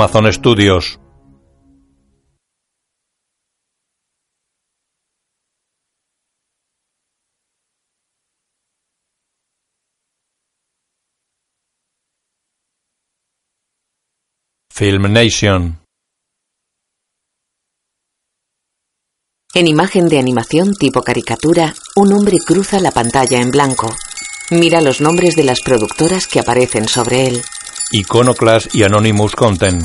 Amazon Studios. Film Nation. En imagen de animación tipo caricatura, un hombre cruza la pantalla en blanco. Mira los nombres de las productoras que aparecen sobre él. Iconoclast y Anonymous Content.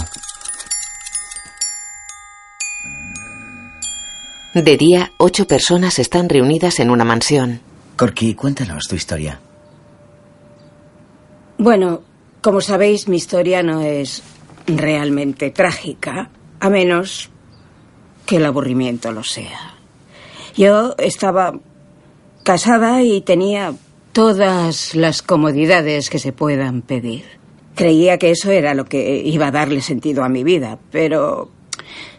De día, ocho personas están reunidas en una mansión. Corky, cuéntanos tu historia. Bueno, como sabéis, mi historia no es realmente trágica, a menos que el aburrimiento lo sea. Yo estaba casada y tenía todas las comodidades que se puedan pedir. Creía que eso era lo que iba a darle sentido a mi vida, pero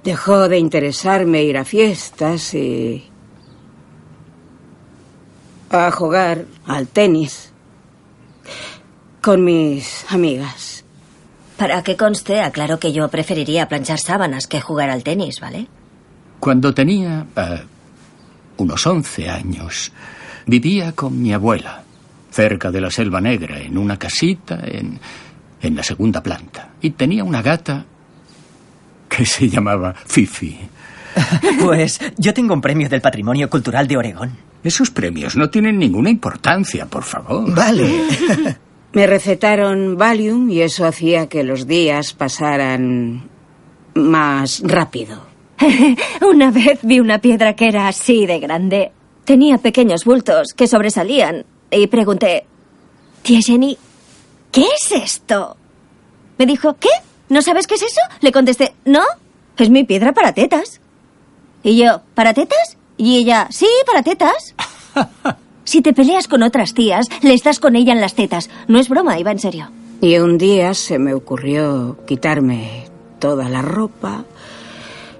dejó de interesarme ir a fiestas y a jugar al tenis con mis amigas. Para que conste, aclaro que yo preferiría planchar sábanas que jugar al tenis, ¿vale? Cuando tenía eh, unos 11 años, vivía con mi abuela, cerca de la Selva Negra, en una casita en, en la segunda planta. Y tenía una gata que se llamaba Fifi. Pues yo tengo un premio del Patrimonio Cultural de Oregón. Esos premios no tienen ninguna importancia, por favor. Vale. Me recetaron Valium y eso hacía que los días pasaran más rápido. Una vez vi una piedra que era así de grande. Tenía pequeños bultos que sobresalían y pregunté, Tía Jenny, ¿qué es esto? Me dijo, ¿qué? ¿No sabes qué es eso? Le contesté, no, es mi piedra para tetas. Y yo, ¿para tetas? Y ella, sí, para tetas. Si te peleas con otras tías, le estás con ella en las tetas. No es broma, iba en serio. Y un día se me ocurrió quitarme toda la ropa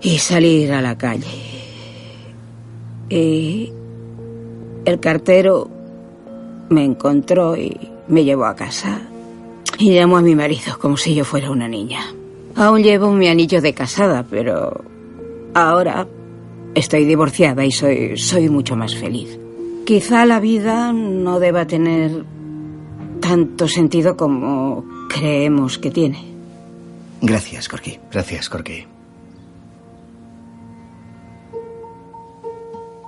y salir a la calle. Y el cartero me encontró y me llevó a casa. Y llamó a mi marido como si yo fuera una niña. Aún llevo mi anillo de casada, pero ahora estoy divorciada y soy, soy mucho más feliz. Quizá la vida no deba tener tanto sentido como creemos que tiene. Gracias, Corky. Gracias, Corky.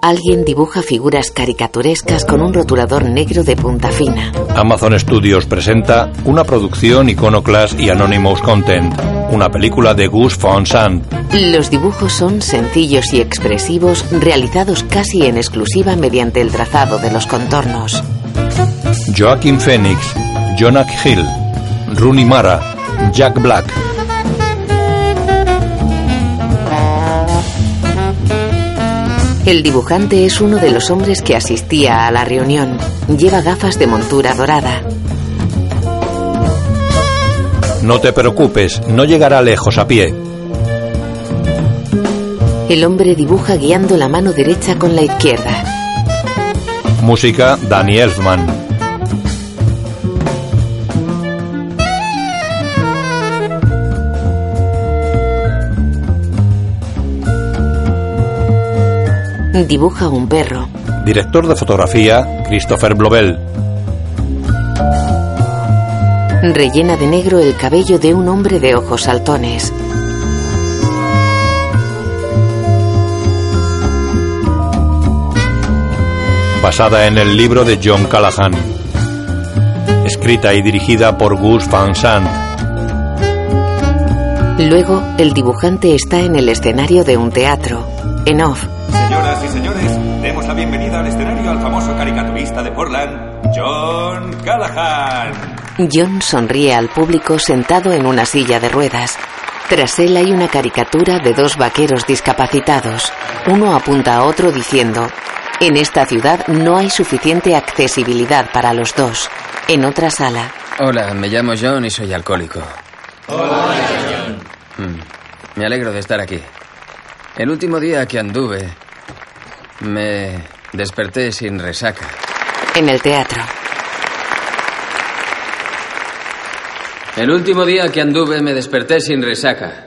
Alguien dibuja figuras caricaturescas con un rotulador negro de punta fina. Amazon Studios presenta una producción Iconoclast y Anonymous Content, una película de Gus Van Sant. Los dibujos son sencillos y expresivos, realizados casi en exclusiva mediante el trazado de los contornos. Joaquin Phoenix, Jonah Hill, Rooney Mara, Jack Black. El dibujante es uno de los hombres que asistía a la reunión. Lleva gafas de montura dorada. No te preocupes, no llegará lejos a pie. El hombre dibuja guiando la mano derecha con la izquierda. Música Danny Elfman. Dibuja un perro. Director de fotografía Christopher Blobel. Rellena de negro el cabello de un hombre de ojos saltones. Basada en el libro de John Callahan. Escrita y dirigida por Gus Van Sant. Luego, el dibujante está en el escenario de un teatro. En off, señores, demos la bienvenida al escenario al famoso caricaturista de Portland, John Callahan. John sonríe al público sentado en una silla de ruedas. Tras él hay una caricatura de dos vaqueros discapacitados. Uno apunta a otro diciendo, en esta ciudad no hay suficiente accesibilidad para los dos. En otra sala, Hola, me llamo John y soy alcohólico. Hola, John. Mm, Me alegro de estar aquí. El último día que anduve, me desperté sin resaca. en el teatro. El último día que anduve me desperté sin resaca.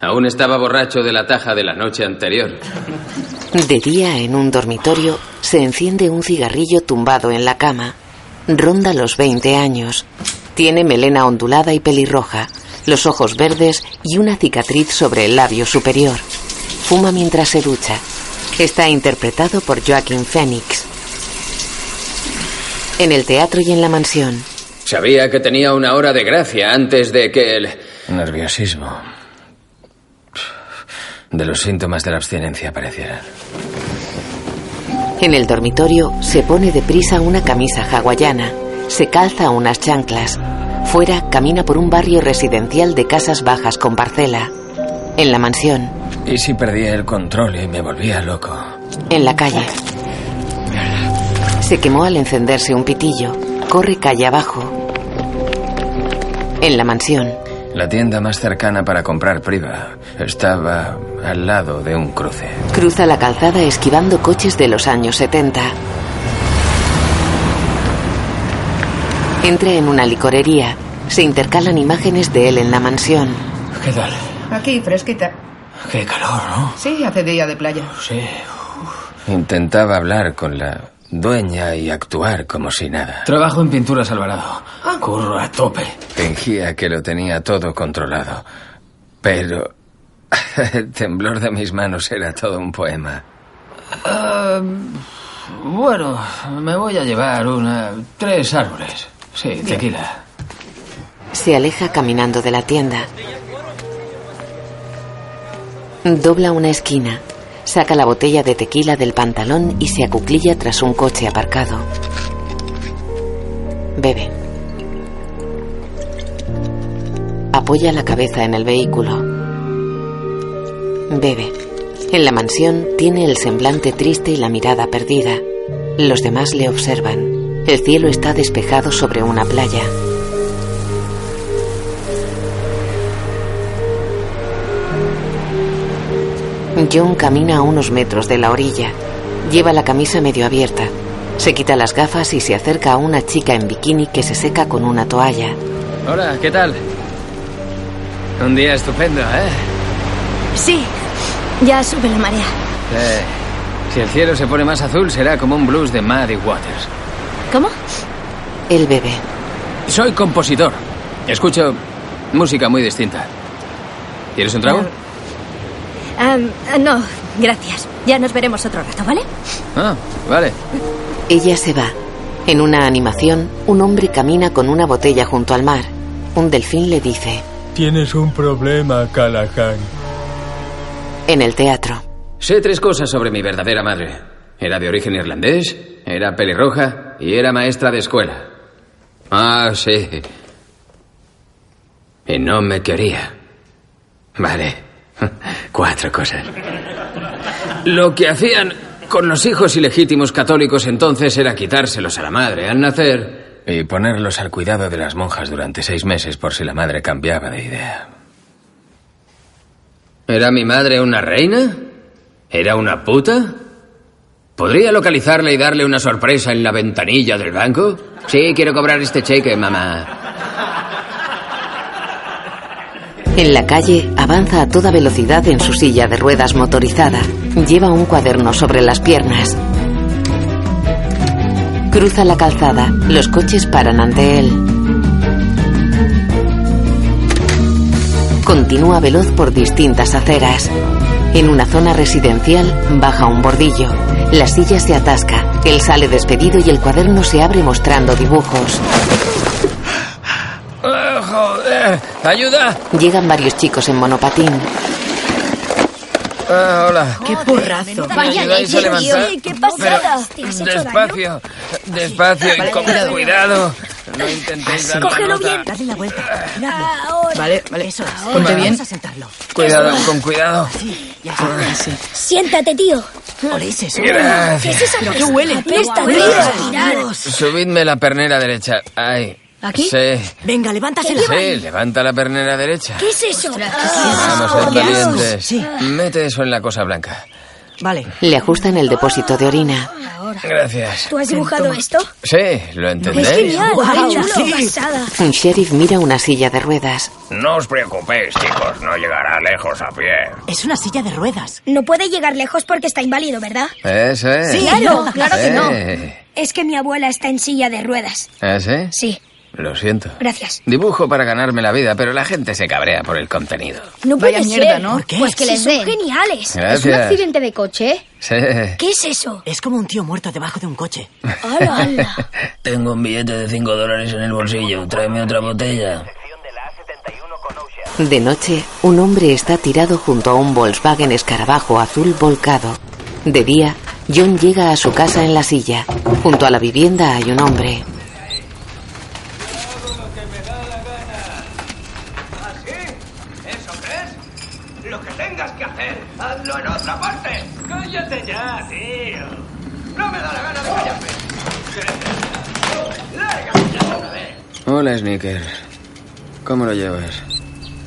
Aún estaba borracho de la taja de la noche anterior. De día, en un dormitorio, se enciende un cigarrillo tumbado en la cama. Ronda los 20 años. Tiene melena ondulada y pelirroja, los ojos verdes y una cicatriz sobre el labio superior. Fuma mientras se ducha. Está interpretado por Joaquín Phoenix. En el teatro y en la mansión. Sabía que tenía una hora de gracia antes de que el... Nerviosismo. De los síntomas de la abstinencia aparecieran. En el dormitorio se pone deprisa una camisa hawaiana, se calza unas chanclas. Fuera camina por un barrio residencial de casas bajas con parcela. En la mansión. ¿Y si perdía el control y me volvía loco? En la calle. Se quemó al encenderse un pitillo. Corre calle abajo. En la mansión. La tienda más cercana para comprar priva estaba al lado de un cruce. Cruza la calzada esquivando coches de los años 70. Entra en una licorería. Se intercalan imágenes de él en la mansión. ¿Qué tal? Aquí, fresquita. Qué calor, ¿no? Sí, hace día de playa. Sí. Intentaba hablar con la dueña y actuar como si nada. Trabajo en pinturas Alvarado. Curro a tope. Fingía que lo tenía todo controlado. Pero el temblor de mis manos era todo un poema. Ah, bueno, me voy a llevar una... tres árboles. Sí, tequila. Se aleja caminando de la tienda. Dobla una esquina. Saca la botella de tequila del pantalón y se acuclilla tras un coche aparcado. Bebe. Apoya la cabeza en el vehículo. Bebe. En la mansión tiene el semblante triste y la mirada perdida. Los demás le observan. El cielo está despejado sobre una playa. John camina a unos metros de la orilla. Lleva la camisa medio abierta. Se quita las gafas y se acerca a una chica en bikini que se seca con una toalla. Hola, ¿qué tal? Un día estupendo, ¿eh? Sí, ya sube la marea. Eh, si el cielo se pone más azul, será como un blues de Muddy Waters. ¿Cómo? El bebé. Soy compositor. Escucho música muy distinta. ¿Quieres un trago? Ah, no, gracias. Ya nos veremos otro rato, ¿vale? Ah, vale. Ella se va. En una animación, un hombre camina con una botella junto al mar. Un delfín le dice. Tienes un problema, Callahan. En el teatro. Sé tres cosas sobre mi verdadera madre. Era de origen irlandés, era pelirroja y era maestra de escuela. Ah, sí. Y no me quería. Vale. Cuatro cosas. Lo que hacían con los hijos ilegítimos católicos entonces era quitárselos a la madre al nacer. Y ponerlos al cuidado de las monjas durante seis meses por si la madre cambiaba de idea. ¿Era mi madre una reina? ¿Era una puta? ¿Podría localizarle y darle una sorpresa en la ventanilla del banco? Sí, quiero cobrar este cheque, mamá. En la calle avanza a toda velocidad en su silla de ruedas motorizada. Lleva un cuaderno sobre las piernas. Cruza la calzada. Los coches paran ante él. Continúa veloz por distintas aceras. En una zona residencial baja un bordillo. La silla se atasca. Él sale despedido y el cuaderno se abre mostrando dibujos. Joder, ayuda. Llegan varios chicos en monopatín. Ah, hola. ¡Qué porrazo! ¿Me ayudáis a levantar? ¡Qué pasada! Pero, despacio, despacio y con cuidado. No intentéis dar Cógelo bien. Dale la vuelta. Ahora. Vale, vale. Eso Ahora. Ponte bien. Vamos a sentarlo. Cuidado, con cuidado. Ya está, así. Siéntate, tío. Oléis eso. Gracias. ¿Qué es esa Pero qué huele. Apesta, tío. Subidme la pernera derecha. Ahí. ¿Aquí? Sí. Venga, levántasela. Sí, levanta la pernera derecha. ¿Qué es eso? Vamos, Ah, sed valientes. Sí. Mete eso en la cosa blanca. Vale. Le ajustan el depósito de orina. Gracias. ¿Tú has dibujado esto? Sí, ¿lo Es entendéis? genial, Guau, qué chulo, sí. Un sheriff mira una silla de ruedas. No os preocupéis, chicos, no llegará lejos a pie. Es una silla de ruedas. No puede llegar lejos porque está inválido, ¿verdad? Eso es. Sí, claro, claro que no. Es que mi abuela está en silla de ruedas. ¿Ah, sí? Sí, Lo siento. gracias. Dibujo para ganarme la vida, pero la gente se cabrea por el contenido. No puede Vaya mierda, ser. ¿no? ¿Por qué? Pues que Sí, les son geniales. Gracias. ¿Es un accidente de coche? Sí. ¿Qué es eso? Es como un tío muerto debajo de un coche. ¡Hala, hala! Tengo un billete de 5 dólares en el bolsillo. Tráeme otra botella. De noche, un hombre está tirado junto a un Volkswagen escarabajo azul volcado. De día, John llega a su casa en la silla. Junto a la vivienda hay un hombre. ¿Eso crees? Lo que tengas que hacer, hazlo en otra parte. Cállate ya, tío. No me da la gana de callarme. Lárgate ya de una vez. Hola, Sneaker. ¿Cómo lo llevas?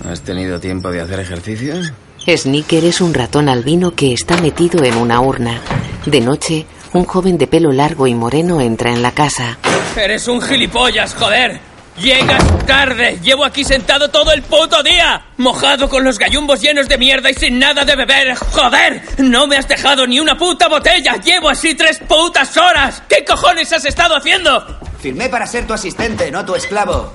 ¿Has tenido tiempo de hacer ejercicio? Sneaker es un ratón albino que está metido en una urna. De noche, un joven de pelo largo y moreno entra en la casa. Eres un gilipollas, joder. Llegas tarde. Llevo aquí sentado todo el puto día. Mojado con los gallumbos llenos de mierda y sin nada de beber. Joder. No me has dejado ni una puta botella. Llevo así tres putas horas. ¿Qué cojones has estado haciendo? Firmé para ser tu asistente, no tu esclavo.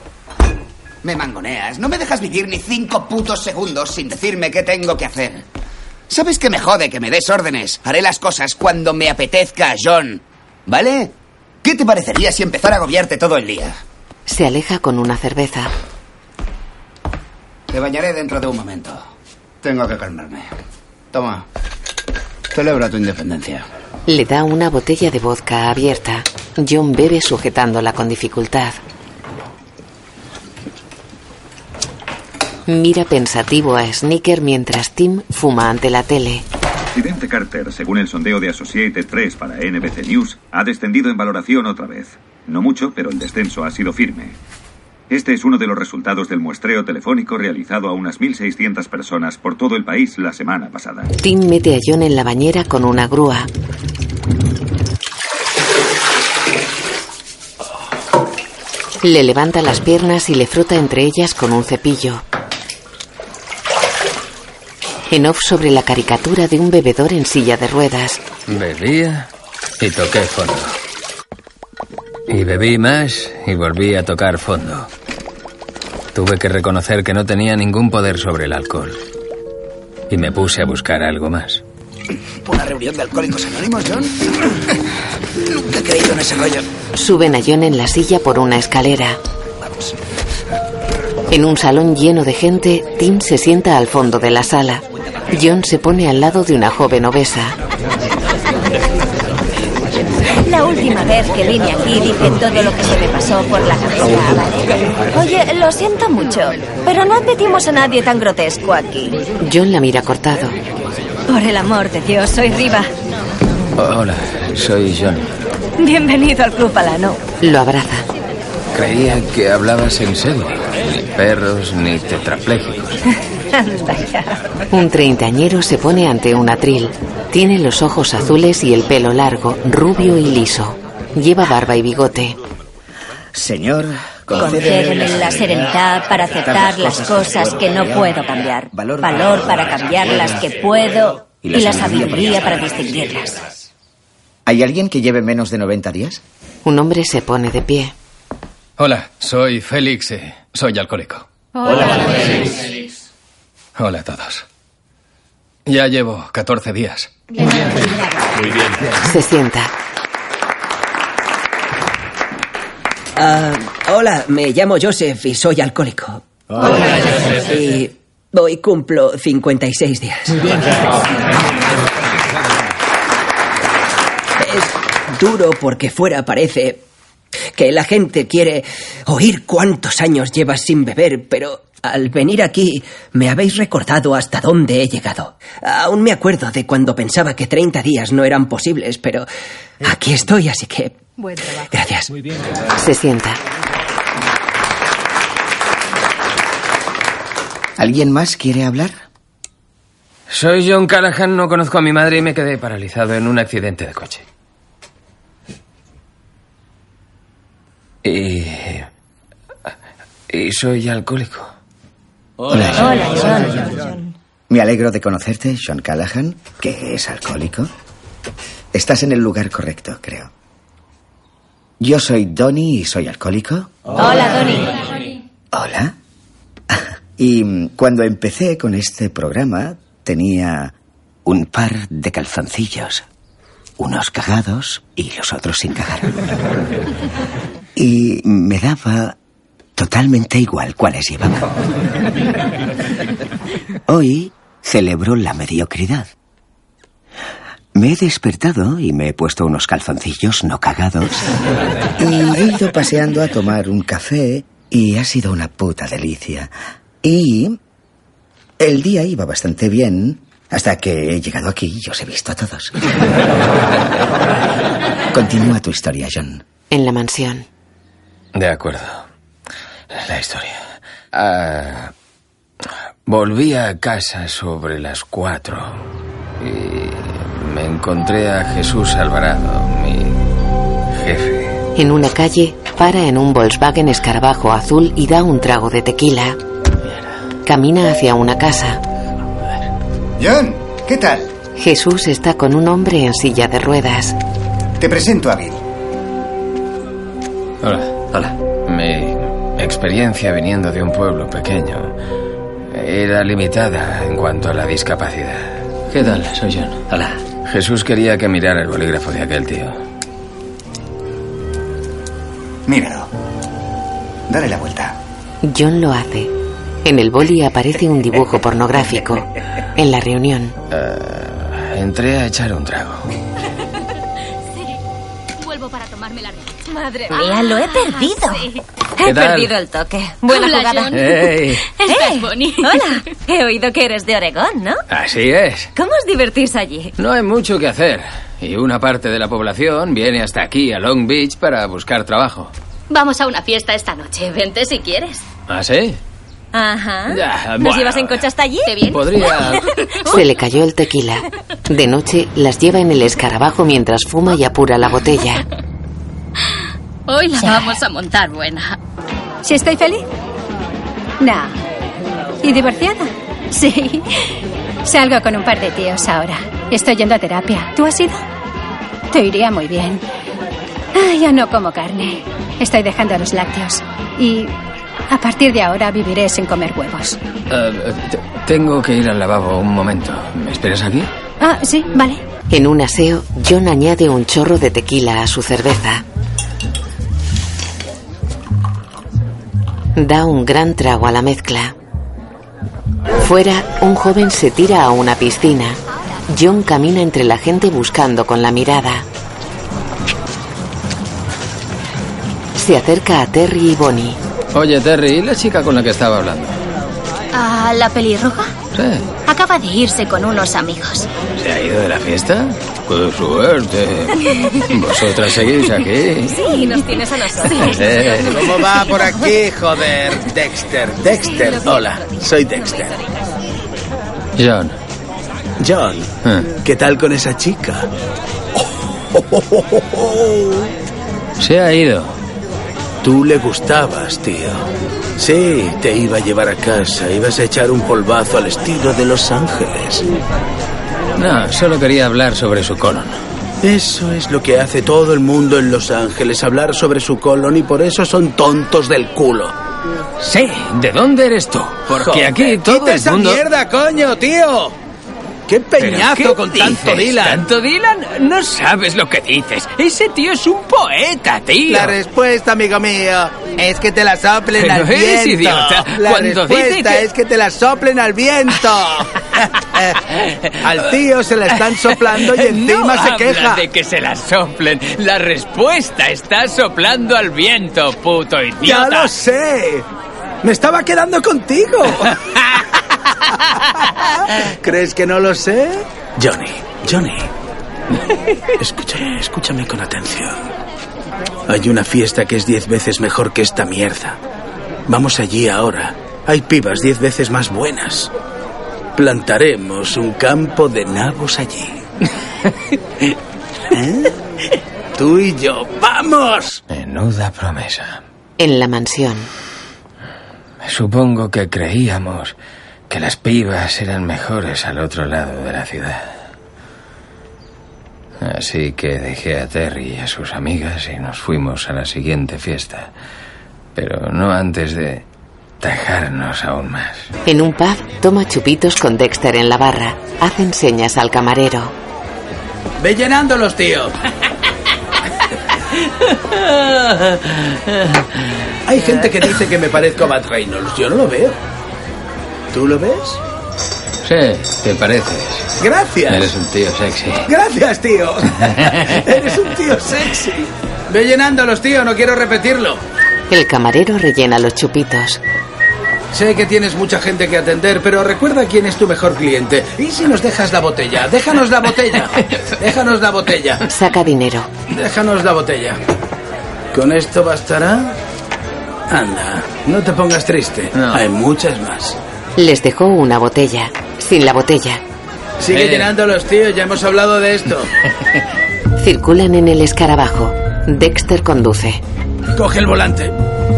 Me mangoneas. No me dejas vivir ni cinco putos segundos sin decirme qué tengo que hacer. ¿Sabes que me jode que me des órdenes? Haré las cosas cuando me apetezca, John. ¿Vale? ¿Qué te parecería si empezara a agobiarte todo el día? Se aleja con una cerveza. Te bañaré dentro de un momento. Tengo que calmarme. Toma. Celebra tu independencia. Le da una botella de vodka abierta. John bebe sujetándola con dificultad. Mira pensativo a Sneaker mientras Tim fuma ante la tele. Presidente Carter, según el sondeo de Associated Press para NBC News, ha descendido en valoración otra vez. No mucho, pero el descenso ha sido firme. Este es uno de los resultados del muestreo telefónico realizado a unas 1.600 personas por todo el país la semana pasada. Tim mete a John en la bañera con una grúa. Le levanta las piernas y le frota entre ellas con un cepillo. En off sobre la caricatura de un bebedor en silla de ruedas. Bebía y toqué fondo. Y bebí más y volví a tocar fondo. Tuve que reconocer que no tenía ningún poder sobre el alcohol. Y me puse a buscar algo más. ¿Una reunión de alcohólicos anónimos, John? Nunca he creído en ese rollo. Suben a John en la silla por una escalera. En un salón lleno de gente, Tim se sienta al fondo de la sala. John se pone al lado de una joven obesa. La última vez que vine aquí dije todo lo que se me pasó por la cabeza, ¿vale? Oye, lo siento mucho, pero no admitimos a nadie tan grotesco aquí. John la mira cortado. Por el amor de Dios, soy Riva. Hola, soy John. Bienvenido al Club Alano. Lo abraza. Creía que hablabas en serio. Ni perros, ni tetraplégicos. Un treintañero se pone ante un atril. Tiene los ojos azules y el pelo largo, rubio y liso. Lleva barba y bigote. Señor, Concédeme la serenidad para aceptar las cosas que no puedo cambiar. Valor para cambiar las que puedo y la sabiduría para distinguirlas. ¿Hay alguien que lleve menos de 90 días? Un hombre se pone de pie. Hola, soy Félix. eh, soy alcohólico. Hola, Félix. Hola a todos. Ya llevo 14 días. Muy bien. Se sienta. Ah, hola, me llamo Joseph y soy alcohólico. Y hoy cumplo 56 días. Es duro porque fuera parece que la gente quiere oír cuántos años llevas sin beber, pero al venir aquí me habéis recordado hasta dónde he llegado. Aún me acuerdo de cuando pensaba que 30 días no eran posibles, pero aquí estoy, así que Buen trabajo. Gracias. Muy bien. Se sienta. ¿Alguien más quiere hablar? Soy John Callahan, no conozco a mi madre y me quedé paralizado en un accidente de coche. Y... Y soy alcohólico. Hola, John. Me alegro de conocerte, John Callahan, que es alcohólico. Estás en el lugar correcto, creo. Yo soy Donnie y soy alcohólico. Hola, Donnie. Hola. Y cuando empecé con este programa tenía un par de calzoncillos. Unos cagados y los otros sin cagar. Y me daba totalmente igual cuáles llevaba. Hoy celebro la mediocridad. Me he despertado y me he puesto unos calzoncillos no cagados. Y he ido paseando a tomar un café y ha sido una puta delicia. Y el día iba bastante bien hasta que he llegado aquí y os he visto a todos. Continúa tu historia, John. En la mansión. De acuerdo. La historia. Ah, volví a casa sobre las cuatro y me encontré a Jesús Alvarado, mi jefe. En una calle, para en un Volkswagen escarabajo azul y da un trago de tequila. Camina hacia una casa. John, ¿qué tal? Jesús está con un hombre en silla de ruedas. Te presento a Bill. Hola. Hola. Mi experiencia viniendo de un pueblo pequeño era limitada en cuanto a la discapacidad. ¿Qué tal? Soy John. Hola. Jesús quería que mirara el bolígrafo de aquel tío. Míralo. Dale la vuelta. John lo hace. En el boli aparece un dibujo pornográfico. En la reunión. Eh, entré a echar un trago. Vuelvo para tomarme la revancha. Madre mía, lo he perdido. ¿Qué He tal? perdido el toque. Buena Hola, jugada. John. ¡Ey! Estás. Bonnie. Hola. He oído que eres de Oregón, ¿no? Así es. ¿Cómo os divertís allí? No hay mucho que hacer. Y una parte de la población viene hasta aquí, a Long Beach, para buscar trabajo. Vamos a una fiesta esta noche. Vente si quieres. ¿Ah, sí? Ajá. Ya, ¿Nos bueno. llevas en coche hasta allí? ¿Te vienes? Podría... Se le cayó el tequila. De noche las lleva en el escarabajo mientras fuma y apura la botella. Hoy la vamos a montar buena. ¿Si estoy feliz? No. ¿Y divorciada? Sí. Salgo con un par de tíos ahora. Estoy yendo a terapia. ¿Tú has ido? Te iría muy bien. Ah, ya no como carne. Estoy dejando los lácteos. Y a partir de ahora viviré sin comer huevos. Eh, t- tengo que ir al lavabo un momento. ¿Me esperas aquí? Ah, sí, vale. En un aseo, John añade un chorro de tequila a su cerveza. Da un gran trago a la mezcla. Fuera, un joven se tira a una piscina. John camina entre la gente buscando con la mirada. Se acerca a Terry y Bonnie. Oye, Terry, ¿y la chica con la que estaba hablando? ¿A la pelirroja? Sí. Acaba de irse con unos amigos. ¿Se ha ido de la fiesta? ¡Qué suerte! ¿Vosotras seguís aquí? Sí, nos tienes a nosotros. Eh. ¿Cómo va por aquí, joder? Dexter, Dexter. Hola, soy Dexter. John. John, ¿qué tal con esa chica? Se ha ido. Tú le gustabas, tío. Sí, te iba a llevar a casa. Ibas a echar un polvazo al estilo de Los Ángeles. No, solo quería hablar sobre su colon. Eso es lo que hace todo el mundo en Los Ángeles, hablar sobre su colon y por eso son tontos del culo. Sí, ¿de dónde eres tú? Porque Joder, aquí todo quita el esa mundo... mierda, coño, tío! ¡Qué ¿Pero peñazo con dices? tanto Dylan! ¿Tanto Dylan? No sabes lo que dices. Ese tío es un poeta, tío. La respuesta, amigo mío, es que te la soplen Pero al eres viento. idiota. La Cuando respuesta que- es que te la soplen al viento. al tío se la están soplando y encima no se queja. de que se la soplen. La respuesta está soplando al viento, puto idiota. Ya lo sé. Me estaba quedando contigo. ¿Crees que no lo sé? Johnny, Johnny. Escúchame, escúchame con atención. Hay una fiesta que es diez veces mejor que esta mierda. Vamos allí ahora. Hay pibas diez veces más buenas. Plantaremos un campo de nabos allí. ¿Eh? Tú y yo, ¡vamos! Menuda promesa. En la mansión. Supongo que creíamos que las pibas eran mejores al otro lado de la ciudad. Así que dejé a Terry y a sus amigas y nos fuimos a la siguiente fiesta. Pero no antes de tajarnos aún más. En un pub, toma chupitos con Dexter en la barra. Hacen señas al camarero. Ve llenándolos, tío. Hay gente que dice que me parezco a Matt Reynolds. Yo no lo veo. ¿Tú lo ves? Sí, te pareces. Gracias. Eres un tío sexy. Gracias, tío. Eres un tío sexy. Ve llenándolos, tío. No quiero repetirlo. El camarero rellena los chupitos. Sé que tienes mucha gente que atender, pero recuerda quién es tu mejor cliente. ¿Y si nos dejas la botella? Déjanos la botella. Déjanos la botella. Saca dinero. Déjanos la botella. ¿Con esto bastará? Anda, no te pongas triste. Hay muchas más. Les dejó una botella. Sin la botella. Sigue Eh. llenándolos, tío. Ya hemos hablado de esto. Circulan en el escarabajo. Dexter conduce. Coge el volante.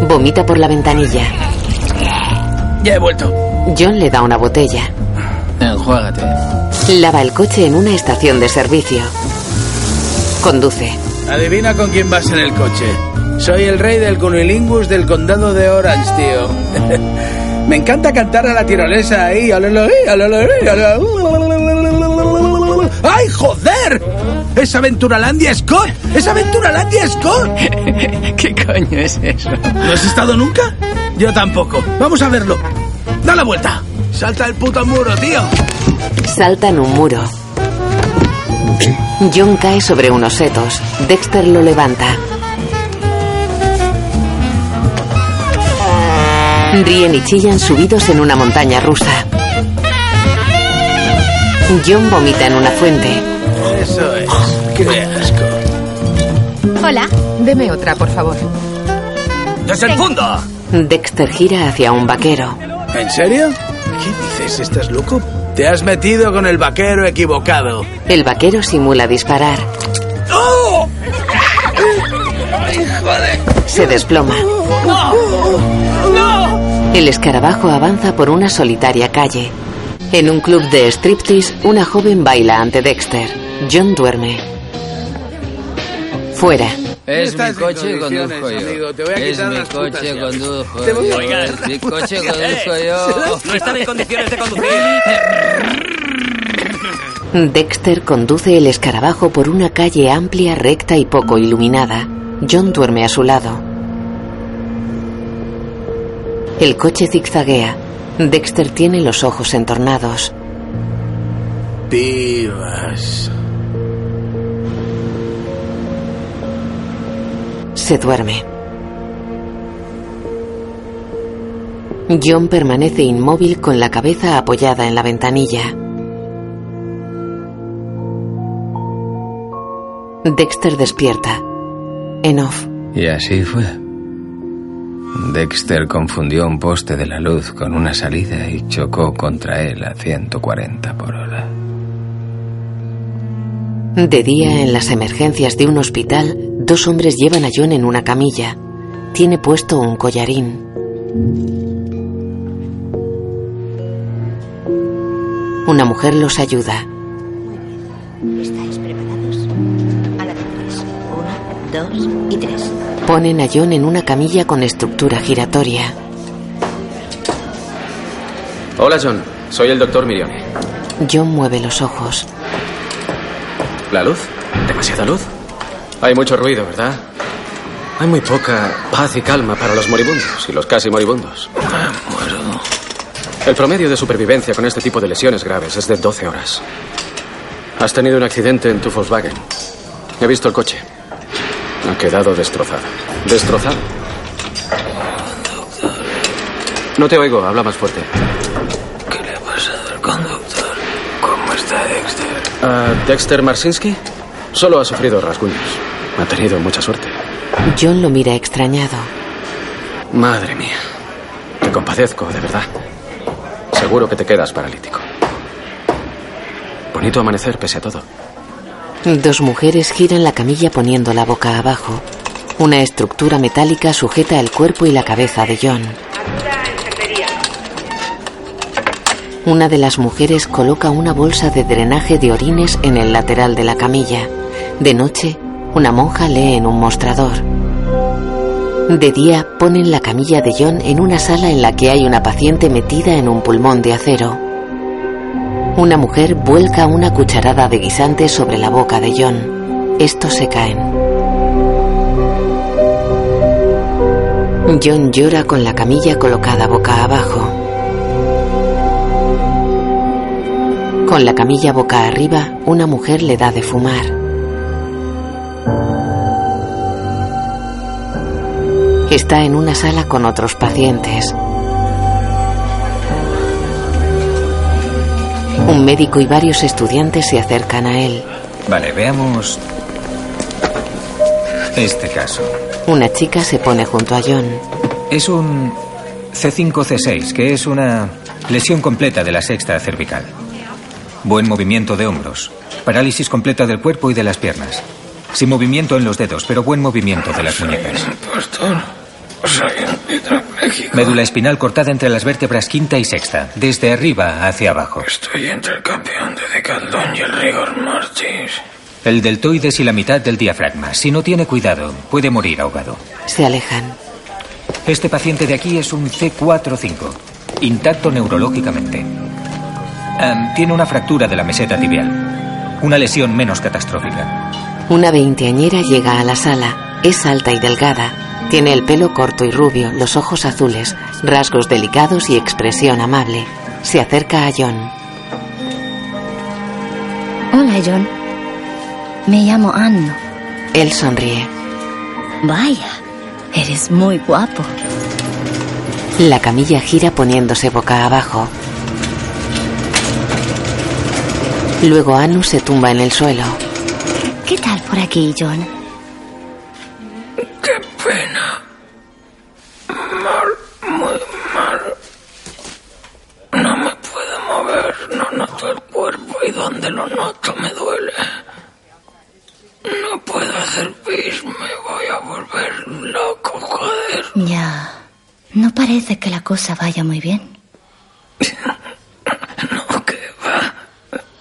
Vomita por la ventanilla. Ya he vuelto. John le da una botella. Enjuágate. Lava el coche en una estación de servicio. Conduce. Adivina con quién vas en el coche. Soy el rey del cunilingus del condado de Orange, tío. Me encanta cantar a la tirolesa ahí. ¡Ay, joder! ¡Es Aventuralandia Scott! ¡Es Aventuralandia Scott! ¿Qué coño es eso? ¿No has estado nunca? Yo tampoco. Vamos a verlo. Da la vuelta. Salta el puto muro, tío. Saltan un muro. John cae sobre unos setos. Dexter lo levanta. Ríen y chillan subidos en una montaña rusa. John vomita en una fuente. Eso es. ¡Qué asco! Hola. Deme otra, por favor. ¡Desenfunda! Dexter gira hacia un vaquero. ¿En serio? ¿Qué dices? ¿Estás loco? Te has metido con el vaquero equivocado. El vaquero simula disparar. ¡Oh! ¡Ay, joder! Se desploma. ¡No! ¡No! El escarabajo avanza por una solitaria calle. En un club de striptease, una joven baila ante Dexter. John duerme. Fuera. Es mi coche, conduzco yo. es mi coche, conduzco yo. Oiga, Es mi coche, conduzco yo. No están en condiciones de conducir. Dexter conduce el escarabajo por una calle amplia, recta y poco iluminada. John duerme a su lado. El coche zigzaguea. Dexter tiene los ojos entornados. Pibas. Se duerme. John permanece inmóvil con la cabeza apoyada en la ventanilla. Dexter despierta. En off. Y así fue. Dexter confundió un poste de la luz con una salida y chocó contra él a 140 por hora. De día, en las emergencias de un hospital, dos hombres llevan a John en una camilla. Tiene puesto un collarín. Una mujer los ayuda. Dos y tres. Ponen a John en una camilla con estructura giratoria. Hola, John. Soy el doctor Mirione. John mueve los ojos. ¿La luz? ¿Demasiada luz? Hay mucho ruido, ¿verdad? Hay muy poca paz y calma para los moribundos y los casi moribundos. muero. El promedio de supervivencia con este tipo de lesiones graves es de 12 horas. Has tenido un accidente en tu Volkswagen. He visto el coche. Ha quedado destrozado. ¿Destrozado? No te oigo, habla más fuerte. ¿Qué le ha pasado al conductor? ¿Cómo está Dexter? Ah, ¿Dexter Marsinski? Solo ha sufrido rasguños. Ha tenido mucha suerte. John lo mira extrañado. Madre mía. Te compadezco, de verdad. Seguro que te quedas paralítico. Bonito amanecer pese a todo. Dos mujeres giran la camilla poniendo la boca abajo. Una estructura metálica sujeta el cuerpo y la cabeza de John. Una de las mujeres coloca una bolsa de drenaje de orines en el lateral de la camilla. De noche, una monja lee en un mostrador. De día, ponen la camilla de John en una sala en la que hay una paciente metida en un pulmón de acero. Una mujer vuelca una cucharada de guisante sobre la boca de John. Estos se caen. John llora con la camilla colocada boca abajo. Con la camilla boca arriba, una mujer le da de fumar. Está en una sala con otros pacientes. Un médico y varios estudiantes se acercan a él. Vale, veamos este caso. Una chica se pone junto a John. Es un C5-C6, que es una lesión completa de la sexta cervical. Buen movimiento de hombros. Parálisis completa del cuerpo y de las piernas. Sin movimiento en los dedos, pero buen movimiento de las muñecas. Pastor, soy un hidropléjico. Médula espinal cortada entre las vértebras quinta y sexta, desde arriba hacia abajo. Estoy entre el campeón de decaldón y el rigor mortis. El deltoides y la mitad del diafragma. Si no tiene cuidado, puede morir ahogado. Se alejan. Este paciente de aquí es un C4-5, intacto neurológicamente. Am, tiene una fractura de la meseta tibial. Una lesión menos catastrófica. Una veinteañera llega a la sala. Es alta y delgada. Tiene el pelo corto y rubio, los ojos azules, rasgos delicados y expresión amable. Se acerca a John. Hola, John. Me llamo Anno. Él sonríe. Vaya, eres muy guapo. La camilla gira poniéndose boca abajo. Luego Anu se tumba en el suelo. ¿Qué tal por aquí, John? La cosa vaya muy bien. No, que va.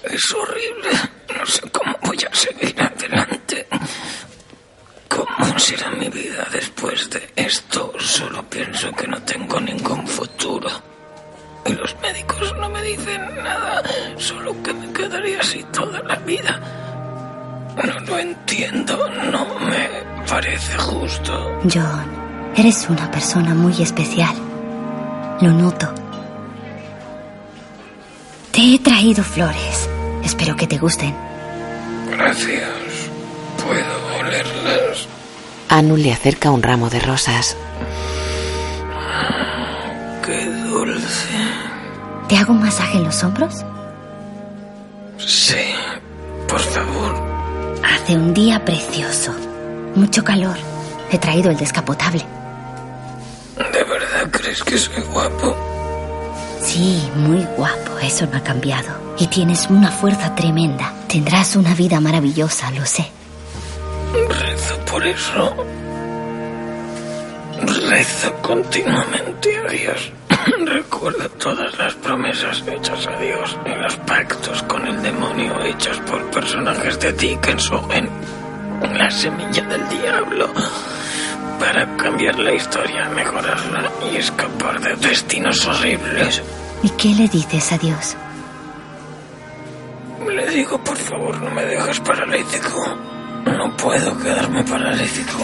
Es horrible. No sé cómo voy a seguir adelante. ¿Cómo será mi vida después de esto? Solo pienso que no tengo ningún futuro. Y los médicos no me dicen nada, solo que me quedaría así toda la vida. No lo entiendo, no me parece justo. John, eres una persona muy especial. Lo noto. Te he traído flores. Espero que te gusten. Gracias. Puedo olerlas. Anu le acerca un ramo de rosas. Qué dulce. ¿Te hago un masaje en los hombros? Sí, por favor. Hace un día precioso. Mucho calor. He traído el descapotable. ¿De verdad crees que soy guapo? Sí, muy guapo. Eso no ha cambiado. Y tienes una fuerza tremenda. Tendrás una vida maravillosa, lo sé. Rezo por eso. Rezo continuamente a Dios. Recuerdo todas las promesas hechas a Dios y los pactos con el demonio hechos por personajes de Dickinson en La semilla del diablo para cambiar la historia, mejorarla y escapar de destinos horribles. ¿Y qué le dices a Dios? Le digo, por favor, no me dejes paralítico. No puedo quedarme paralítico.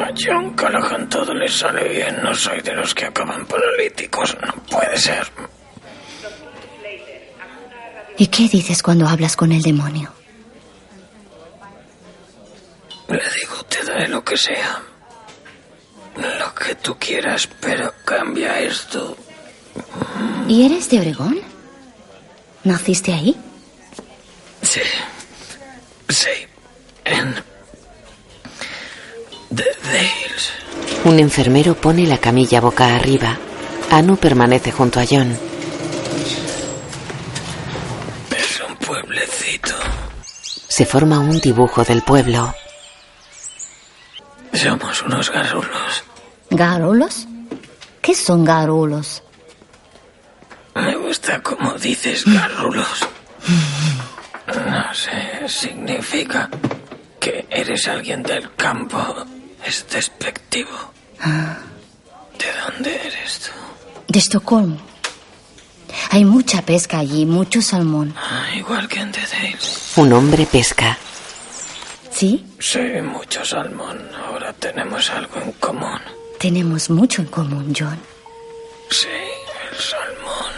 A John Callahan todo le sale bien. No soy de los que acaban paralíticos. No puede ser. ¿Y qué dices cuando hablas con el demonio? Le digo, te daré lo que sea. Lo que tú quieras, pero cambia esto. ¿Y eres de Oregón? ¿Naciste ahí? Sí. Sí. En. The Dales. Un enfermero pone la camilla boca arriba. Anu permanece junto a John. Es un pueblecito. Se forma un dibujo del pueblo. Somos unos garulos. ¿Garulos? ¿Qué son garulos? Me gusta como dices garulos. No sé, significa que eres alguien del campo. Es despectivo. ¿De dónde eres tú? De Estocolmo. Hay mucha pesca allí, mucho salmón. Ah, igual que en The. Un hombre pesca. ¿Sí? Sí, mucho salmón. Ahora tenemos algo en común. Tenemos mucho en común, John. Sí, el salmón.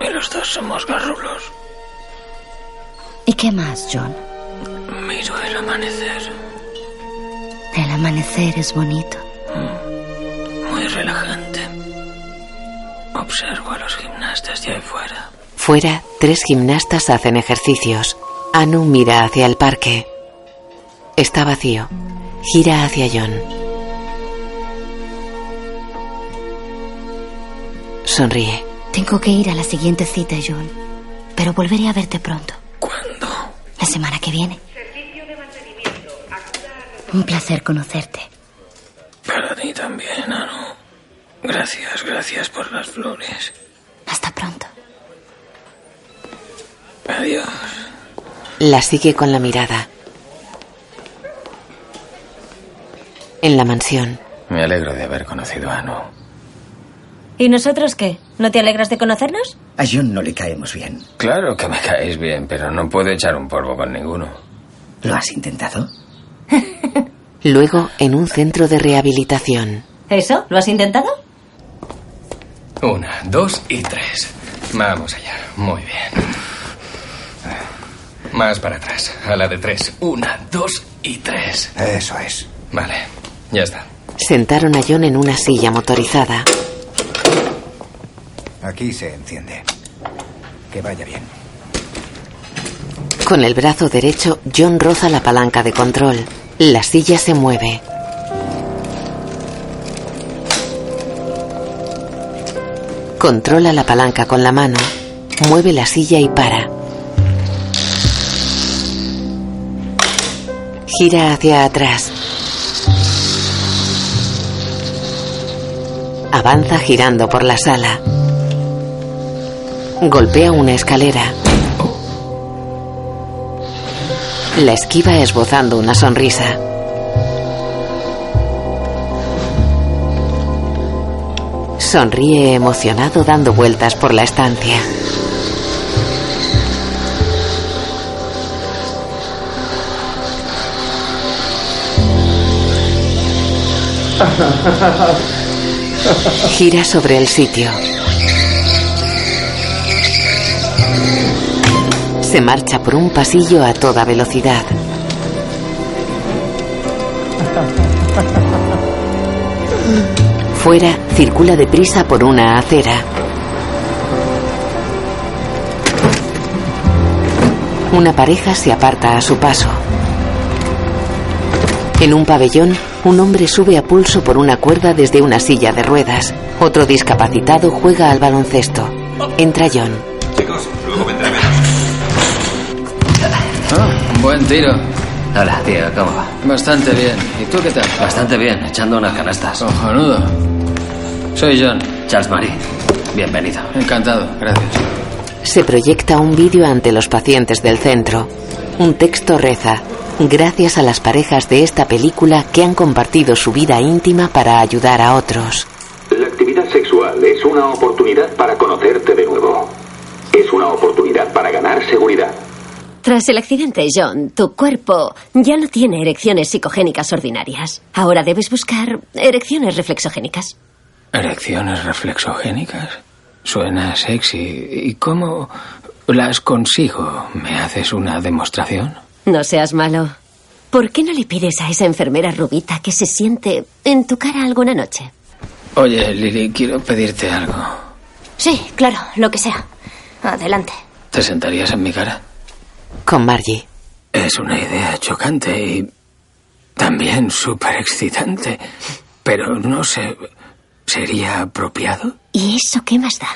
Y los dos somos garrulos. ¿Y qué más, John? Miro el amanecer. El amanecer es bonito. Muy relajante. Observo a los gimnastas de ahí fuera. Fuera, tres gimnastas hacen ejercicios. Anu mira hacia el parque. Está vacío. Gira hacia John. Sonríe. Tengo que ir a la siguiente cita, John. Pero volveré a verte pronto. ¿Cuándo? La semana que viene. Un placer conocerte. Para ti también, Anu. Gracias, gracias por las flores. Hasta pronto. Adiós. La sigue con la mirada. En la mansión, Me alegro de haber conocido a Anu. ¿Y nosotros qué? ¿No te alegras de conocernos? A John no le caemos bien. Claro que me caéis bien, pero no puedo echar un polvo con ninguno. ¿Lo has intentado? luego en un centro de rehabilitación. ¿Eso? ¿Lo has intentado? Una, dos y tres. Vamos allá. Muy bien. Más para atrás. A la de tres. Una, dos y tres. Eso es. Vale. Ya está. Sentaron a John en una silla motorizada. Aquí se enciende. Que vaya bien. Con el brazo derecho, John roza la palanca de control. La silla se mueve. Controla la palanca con la mano. Mueve la silla y para. Gira hacia atrás. Avanza girando por la sala. Golpea una escalera. La esquiva esbozando una sonrisa. Sonríe emocionado dando vueltas por la estancia. Gira sobre el sitio. Se marcha por un pasillo a toda velocidad. Fuera, circula deprisa por una acera. Una pareja se aparta a su paso. En un pabellón, un hombre sube a pulso por una cuerda desde una silla de ruedas. Otro discapacitado juega al baloncesto. Entra John. Chicos, luego vendrá menos. Ah, buen tiro. Hola, tío, ¿cómo va? Bastante bien. ¿Y tú qué tal? Bastante bien, echando unas canastas. Cojonudo. Soy John. Charles Marie, bienvenido. Encantado, gracias. Se proyecta un vídeo ante los pacientes del centro. Un texto reza. Gracias a las parejas de esta película que han compartido su vida íntima para ayudar a otros. La actividad sexual es una oportunidad para conocerte de nuevo. Es una oportunidad para ganar seguridad. Tras el accidente, John, tu cuerpo ya no tiene erecciones psicogénicas ordinarias. Ahora debes buscar erecciones reflexogénicas. ¿Erecciones reflexogénicas? Suena sexy. ¿Y cómo las consigo? ¿Me haces una demostración? No seas malo. ¿Por qué no le pides a esa enfermera rubita que se siente en tu cara alguna noche? Oye, Lily, quiero pedirte algo. Sí, claro, lo que sea. Adelante. ¿Te sentarías en mi cara? Con Margie. Es una idea chocante y también súper excitante. Pero no sé, ¿sería apropiado? ¿Y eso qué más da?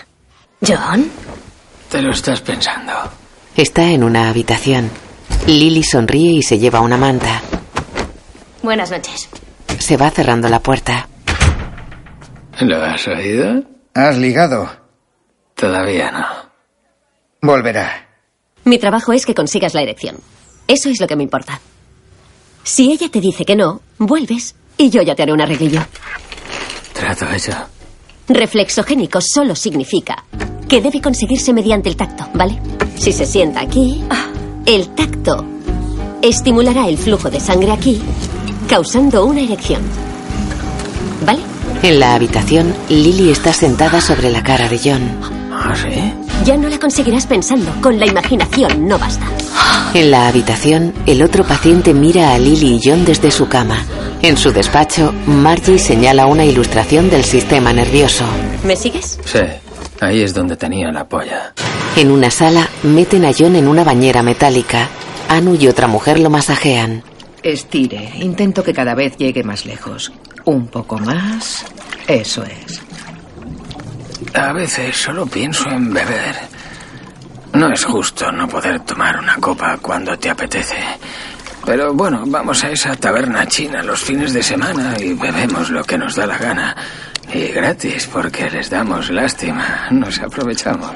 ¿John? Te lo estás pensando. Está en una habitación. Lily sonríe y se lleva una manta. Buenas noches. Se va cerrando la puerta. ¿Lo has oído? ¿Has ligado? Todavía no. Volverá. Mi trabajo es que consigas la erección. Eso es lo que me importa. Si ella te dice que no, vuelves y yo ya te haré un arreglillo. Trato hecho. Reflexogénico solo significa que debe conseguirse mediante el tacto, ¿vale? Si se sienta aquí, el tacto estimulará el flujo de sangre aquí, causando una erección. ¿Vale? En la habitación, Lily está sentada sobre la cara de John. ¿Ah, sí? Ya no la conseguirás pensando, con la imaginación no basta. En la habitación, el otro paciente mira a Lily y John desde su cama. En su despacho, Margie señala una ilustración del sistema nervioso. ¿Me sigues? Sí. Ahí es donde tenía la polla. En una sala, meten a John en una bañera metálica. Anu y otra mujer lo masajean. Estire. Intento que cada vez llegue más lejos. Un poco más. Eso es. A veces solo pienso en beber. No es justo no poder tomar una copa cuando te apetece. Pero bueno, vamos a esa taberna china los fines de semana y bebemos lo que nos da la gana. Y gratis, porque les damos lástima. Nos aprovechamos.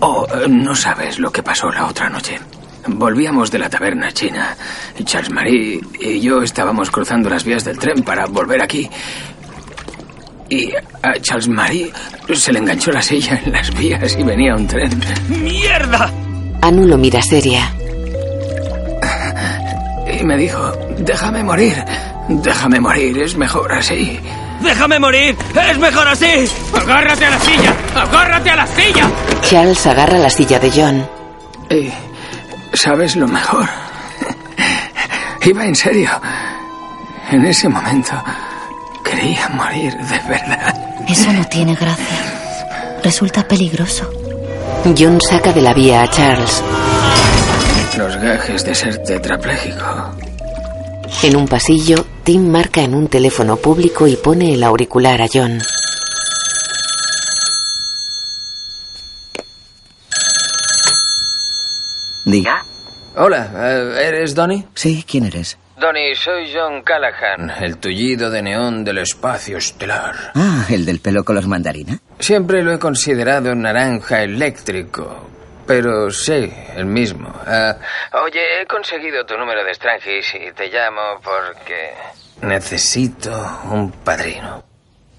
Oh, no sabes lo que pasó la otra noche. Volvíamos de la taberna china. Charles Marie y yo estábamos cruzando las vías del tren para volver aquí. Y a Charles Marie se le enganchó la silla en las vías y venía un tren. ¡Mierda! Anu lo mira seria. Me dijo, déjame morir. Déjame morir, es mejor así. ¡Déjame morir! ¡Es mejor así! ¡Agárrate a la silla! ¡Agárrate a la silla! Charles agarra la silla de John. Y, ¿sabes lo mejor? Iba en serio. En ese momento quería morir de verdad. Eso no tiene gracia. Resulta peligroso. John saca de la vía a Charles. Los gajes de ser tetrapléjico. En un pasillo, Tim marca en un teléfono público y pone el auricular a John. Diga. Hola, eh, ¿eres Donny? Sí, ¿quién eres? Donny, soy John Callahan, el tullido de neón del espacio estelar. Ah, el del pelo color mandarina. Siempre lo he considerado naranja eléctrico, pero sí, el mismo. Ah, oye, he conseguido tu número de Strangis y te llamo porque necesito un padrino.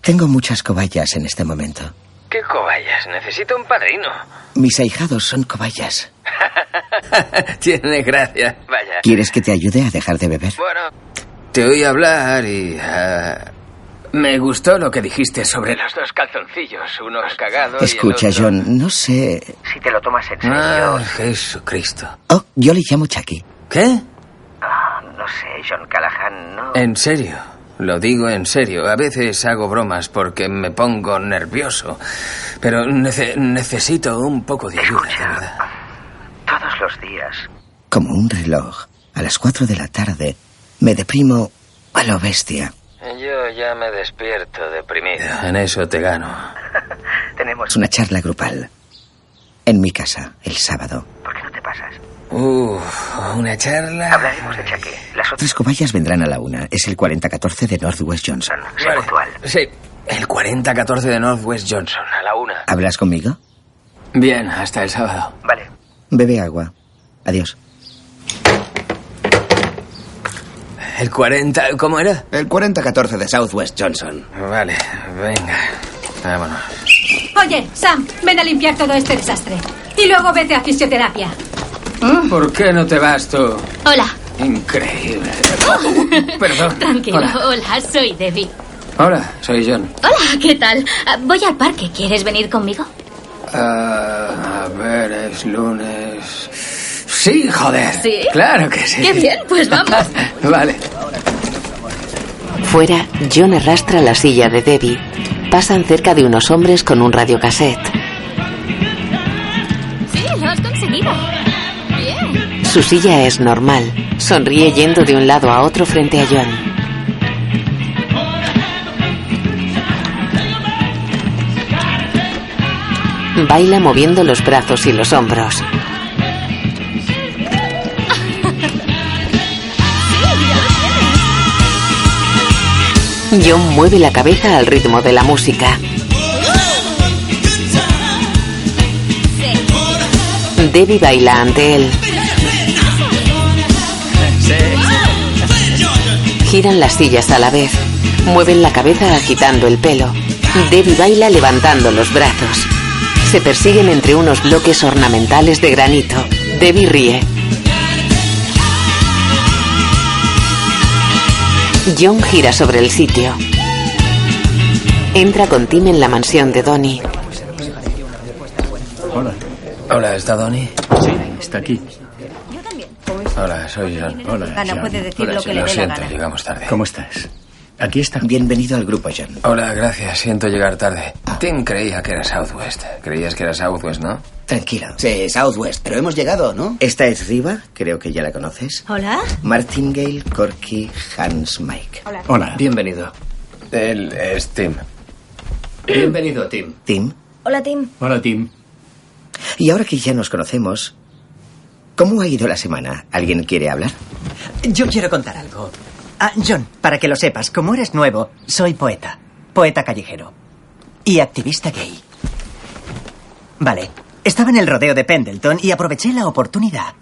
Tengo muchas cobayas en este momento. ¿Qué cobayas? Necesito un padrino. Mis ahijados son cobayas. Tiene gracia. Vaya. ¿Quieres que te ayude a dejar de beber? Bueno, te oí hablar y... ah, me gustó lo que dijiste sobre los dos calzoncillos, uno cagado Escucha, y el otro... John, no sé... Si te lo tomas en serio. Jesucristo. Oh, yo le llamo Chucky. ¿Qué? no sé, John Callahan, no... En serio. Lo digo en serio. A veces hago bromas porque me pongo nervioso. Pero nece- necesito un poco de ayuda, de verdad. Todos los días. Como un reloj, a las cuatro de la tarde, me deprimo a lo bestia. Yo ya me despierto deprimido. En eso te gano. Tenemos una charla grupal. En mi casa, el sábado. ¿Por qué no te pasas? Uf, una charla. Hablaremos de Chucky. Las otras cobayas vendrán a la una. Es el 4014 de Northwest Johnson. Vale. Sí, el 40-14 de Northwest Johnson, a la una. ¿Hablas conmigo? Bien, hasta el sábado. Vale. Bebe agua. Adiós. ¿El 40, cómo era? El 4014 de Southwest Johnson. Vale, venga. Vámonos. Oye, Sam, ven a limpiar todo este desastre. Y luego vete a fisioterapia. ¿Por qué no te vas tú? Hola. Increíble. Perdón. Tranquilo. Hola. Hola. soy Debbie. Hola, soy John. Hola, ¿qué tal? Ah, Voy al parque. ¿Quieres venir conmigo? Ah, a ver, es lunes. Sí, joder. ¿Sí? Claro que sí. Qué bien, pues vamos. vale. Fuera, John arrastra la silla de Debbie. Pasan cerca de unos hombres con un radiocassette. Sí, lo has conseguido. Bien. Su silla es normal. Sonríe yendo de un lado a otro frente a John. Baila moviendo los brazos y los hombros. John mueve la cabeza al ritmo de la música. Debbie baila ante él. Giran las sillas a la vez. Mueven la cabeza agitando el pelo. Debbie baila levantando los brazos. Se persiguen entre unos bloques ornamentales de granito. Debbie ríe. John gira sobre el sitio. Entra con Tim en la mansión de Donnie. Hola. Hola, ¿está Donnie? Sí, está aquí. Hola, soy John. Hola. Ana John. puede decir Hola, lo que John. le Lo dé la siento, gana. llegamos tarde. ¿Cómo estás? Aquí está. Bienvenido al grupo, John. Hola, gracias. Siento llegar tarde. Tim creía que era Southwest. Creías que era Southwest, ¿no? Tranquilo. Sí, Southwest, pero hemos llegado, ¿no? Esta es Riva, creo que ya la conoces. Hola. Martingale, Corky, Hans, Mike. Hola. Bienvenido. Él es Tim. Bienvenido, Tim. Tim. Hola, Tim. Hola, Tim. Y ahora que ya nos conocemos, ¿cómo ha ido la semana? ¿Alguien quiere hablar? Yo quiero contar algo. Ah, John, para que lo sepas, como eres nuevo, soy poeta. Poeta callejero. Y activista gay. Vale. Estaba en el rodeo de Pendleton y aproveché la oportunidad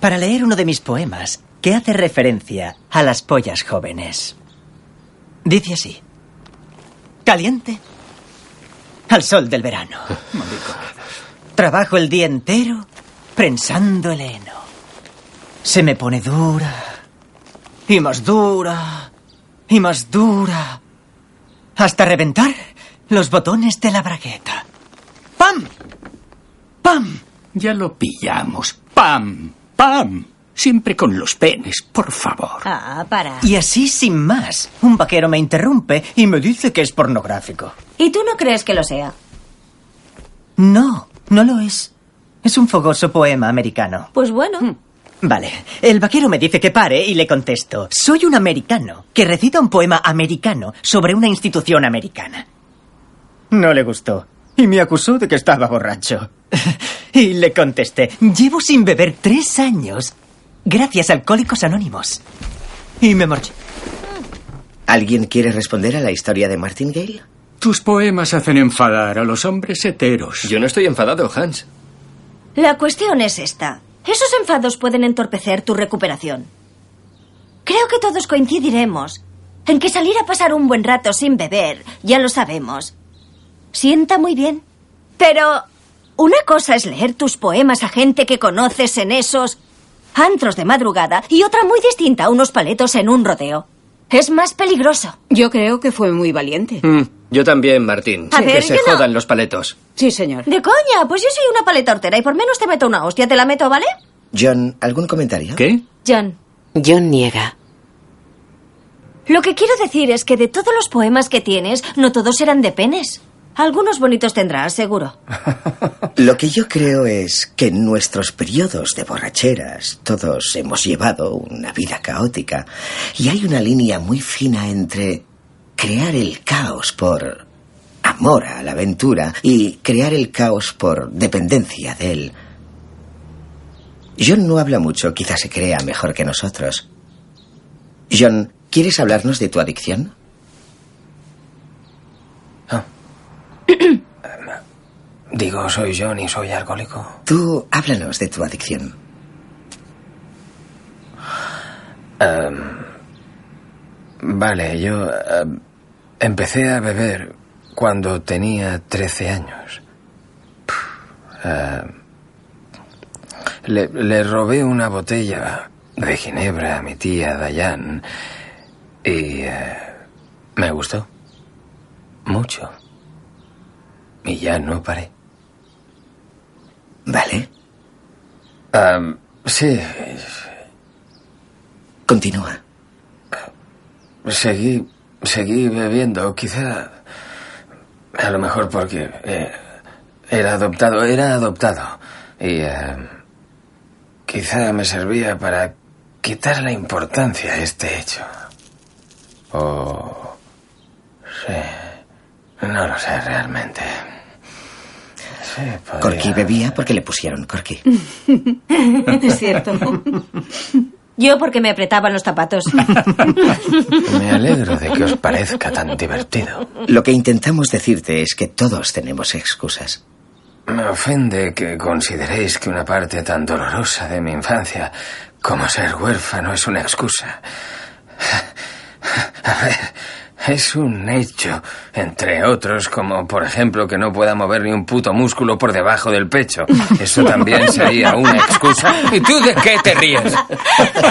para leer uno de mis poemas que hace referencia a las pollas jóvenes. Dice así. Caliente. Al sol del verano. Trabajo el día entero prensando el heno. Se me pone dura. Y más dura. Y más dura. Hasta reventar los botones de la bragueta. ¡Pam! ¡Pam! Ya lo pillamos. ¡Pam! ¡Pam! Siempre con los penes, por favor. Ah, para. Y así sin más, un vaquero me interrumpe y me dice que es pornográfico. ¿Y tú no crees que lo sea? No, no lo es. Es un fogoso poema americano. Pues bueno. Vale, el vaquero me dice que pare y le contesto, soy un americano que recita un poema americano sobre una institución americana. No le gustó y me acusó de que estaba borracho. y le contesté, llevo sin beber tres años gracias a Alcohólicos Anónimos. Y me marché. ¿Alguien quiere responder a la historia de Martingale? Tus poemas hacen enfadar a los hombres heteros. Yo no estoy enfadado, Hans. La cuestión es esta. Esos enfados pueden entorpecer tu recuperación. Creo que todos coincidiremos en que salir a pasar un buen rato sin beber, ya lo sabemos, sienta muy bien. Pero una cosa es leer tus poemas a gente que conoces en esos antros de madrugada y otra muy distinta a unos paletos en un rodeo. Es más peligroso. Yo creo que fue muy valiente. Mm, yo también, Martín. A ver, que se yo no. jodan los paletos. Sí, señor. De coña, pues yo soy una paleta hortera y por menos te meto una hostia, te la meto, ¿vale? John, ¿algún comentario? ¿Qué? John, John niega. lo que quiero decir es que de todos los poemas que tienes, no todos eran de penes. Algunos bonitos tendrás, seguro. Lo que yo creo es que en nuestros periodos de borracheras todos hemos llevado una vida caótica y hay una línea muy fina entre crear el caos por amor a la aventura y crear el caos por dependencia de él. John no habla mucho, quizás se crea mejor que nosotros. John, ¿quieres hablarnos de tu adicción? Digo, soy John y soy alcohólico. Tú háblanos de tu adicción. Em, vale, yo em, empecé a beber cuando tenía 13 años. Em, le, le robé una botella de ginebra a mi tía Dayan y eh, me gustó mucho. Y ya no paré. Vale. Sí, Continúa. Seguí, seguí bebiendo, quizá, a lo mejor porque eh, era adoptado, era adoptado y eh, quizá me servía para quitar la importancia a este hecho. O sí, no lo sé realmente. Sé. podría- Corky bebía porque le pusieron Corky. es cierto. Yo porque me apretaban los zapatos. Me alegro de que os parezca tan divertido. Lo que intentamos decirte es que todos tenemos excusas. Me ofende que consideréis que una parte tan dolorosa de mi infancia como ser huérfano es una excusa. A ver, es un hecho, entre otros, como por ejemplo que no pueda mover ni un puto músculo por debajo del pecho. Eso también sería una excusa. ¿Y tú de qué te ríes?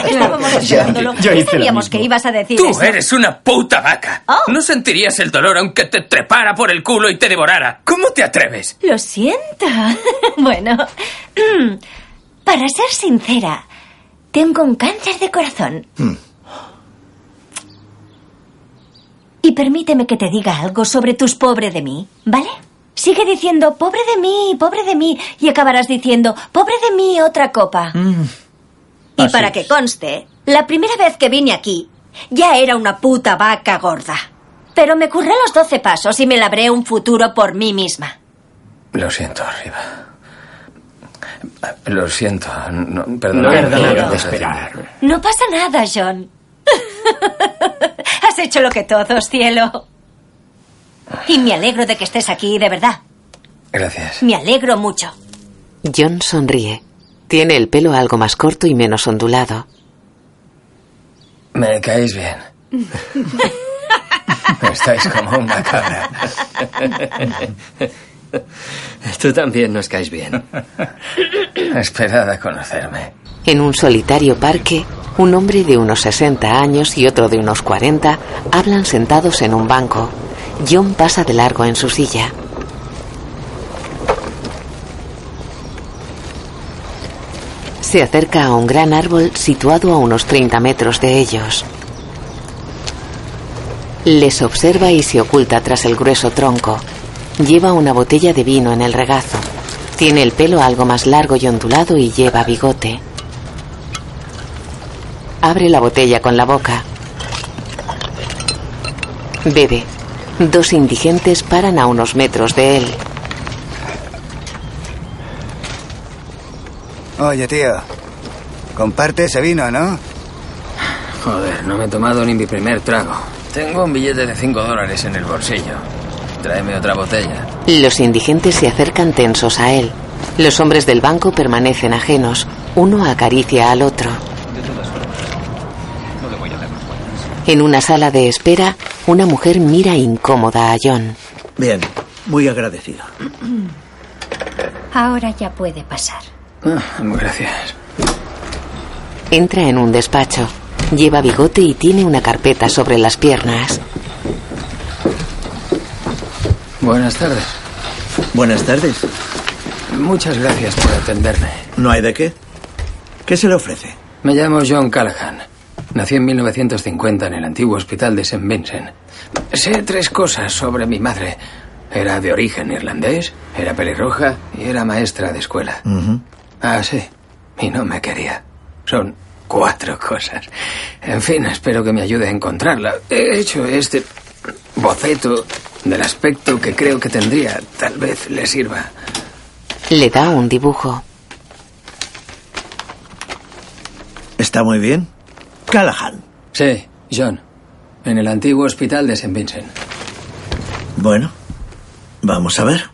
Estábamos esperándolo. yo Sabíamos que ibas a decir Tú eso. eres una puta vaca. Oh. No sentirías el dolor aunque te trepara por el culo y te devorara. ¿Cómo te atreves? Lo siento. bueno, para ser sincera, tengo un cáncer de corazón. Y permíteme que te diga algo sobre tus pobre de mí, ¿vale? Sigue diciendo pobre de mí, pobre de mí, y acabarás diciendo pobre de mí otra copa. Y Así para que conste, la primera vez que vine aquí, ya era una puta vaca gorda. Pero me curré los doce pasos y me labré un futuro por mí misma. Lo siento, arriba. Lo siento. No, perdona. No hora de no, esperar. No pasa nada, John. Has hecho lo que todos, cielo. Y me alegro de que estés aquí, de verdad. Gracias. Me alegro mucho. John sonríe. Tiene el pelo algo más corto y menos ondulado. Me caéis bien. Estáis como una cabra. Tú también nos caes bien. Esperad a conocerme. En un solitario parque, un hombre de unos 60 años y otro de unos 40 hablan sentados en un banco. John pasa de largo en su silla. Se acerca a un gran árbol situado a unos 30 metros de ellos. Les observa y se oculta tras el grueso tronco. Lleva una botella de vino en el regazo. Tiene el pelo algo más largo y ondulado y lleva bigote. Abre la botella con la boca. Bebe. Dos indigentes paran a unos metros de él. Oye, tío. Comparte ese vino, ¿no? Joder, no me he tomado ni mi primer trago. Tengo un billete de 5 dólares en el bolsillo. Tráeme otra botella. Los indigentes se acercan tensos a él. Los hombres del banco permanecen ajenos. Uno acaricia al otro. En una sala de espera, una mujer mira incómoda a John. Bien, muy agradecido. Ahora ya puede pasar. Ah, gracias. Entra en un despacho. Lleva bigote y tiene una carpeta sobre las piernas. Buenas tardes. Buenas tardes. Muchas gracias por atenderme. ¿No hay de qué? ¿Qué se le ofrece? Me llamo John Callahan. Nací en 1950 en el antiguo hospital de St. Vincent. Sé tres cosas sobre mi madre. Era de origen irlandés, era pelirroja y era maestra de escuela. Ah, sí. Y no me quería. Son cuatro cosas. En fin, espero que me ayude a encontrarla. He hecho este boceto del aspecto que creo que tendría. Tal vez le sirva. Le da un dibujo. Está muy bien. Callahan. Sí, John. En el antiguo hospital de St. Vincent. Bueno, vamos a ver.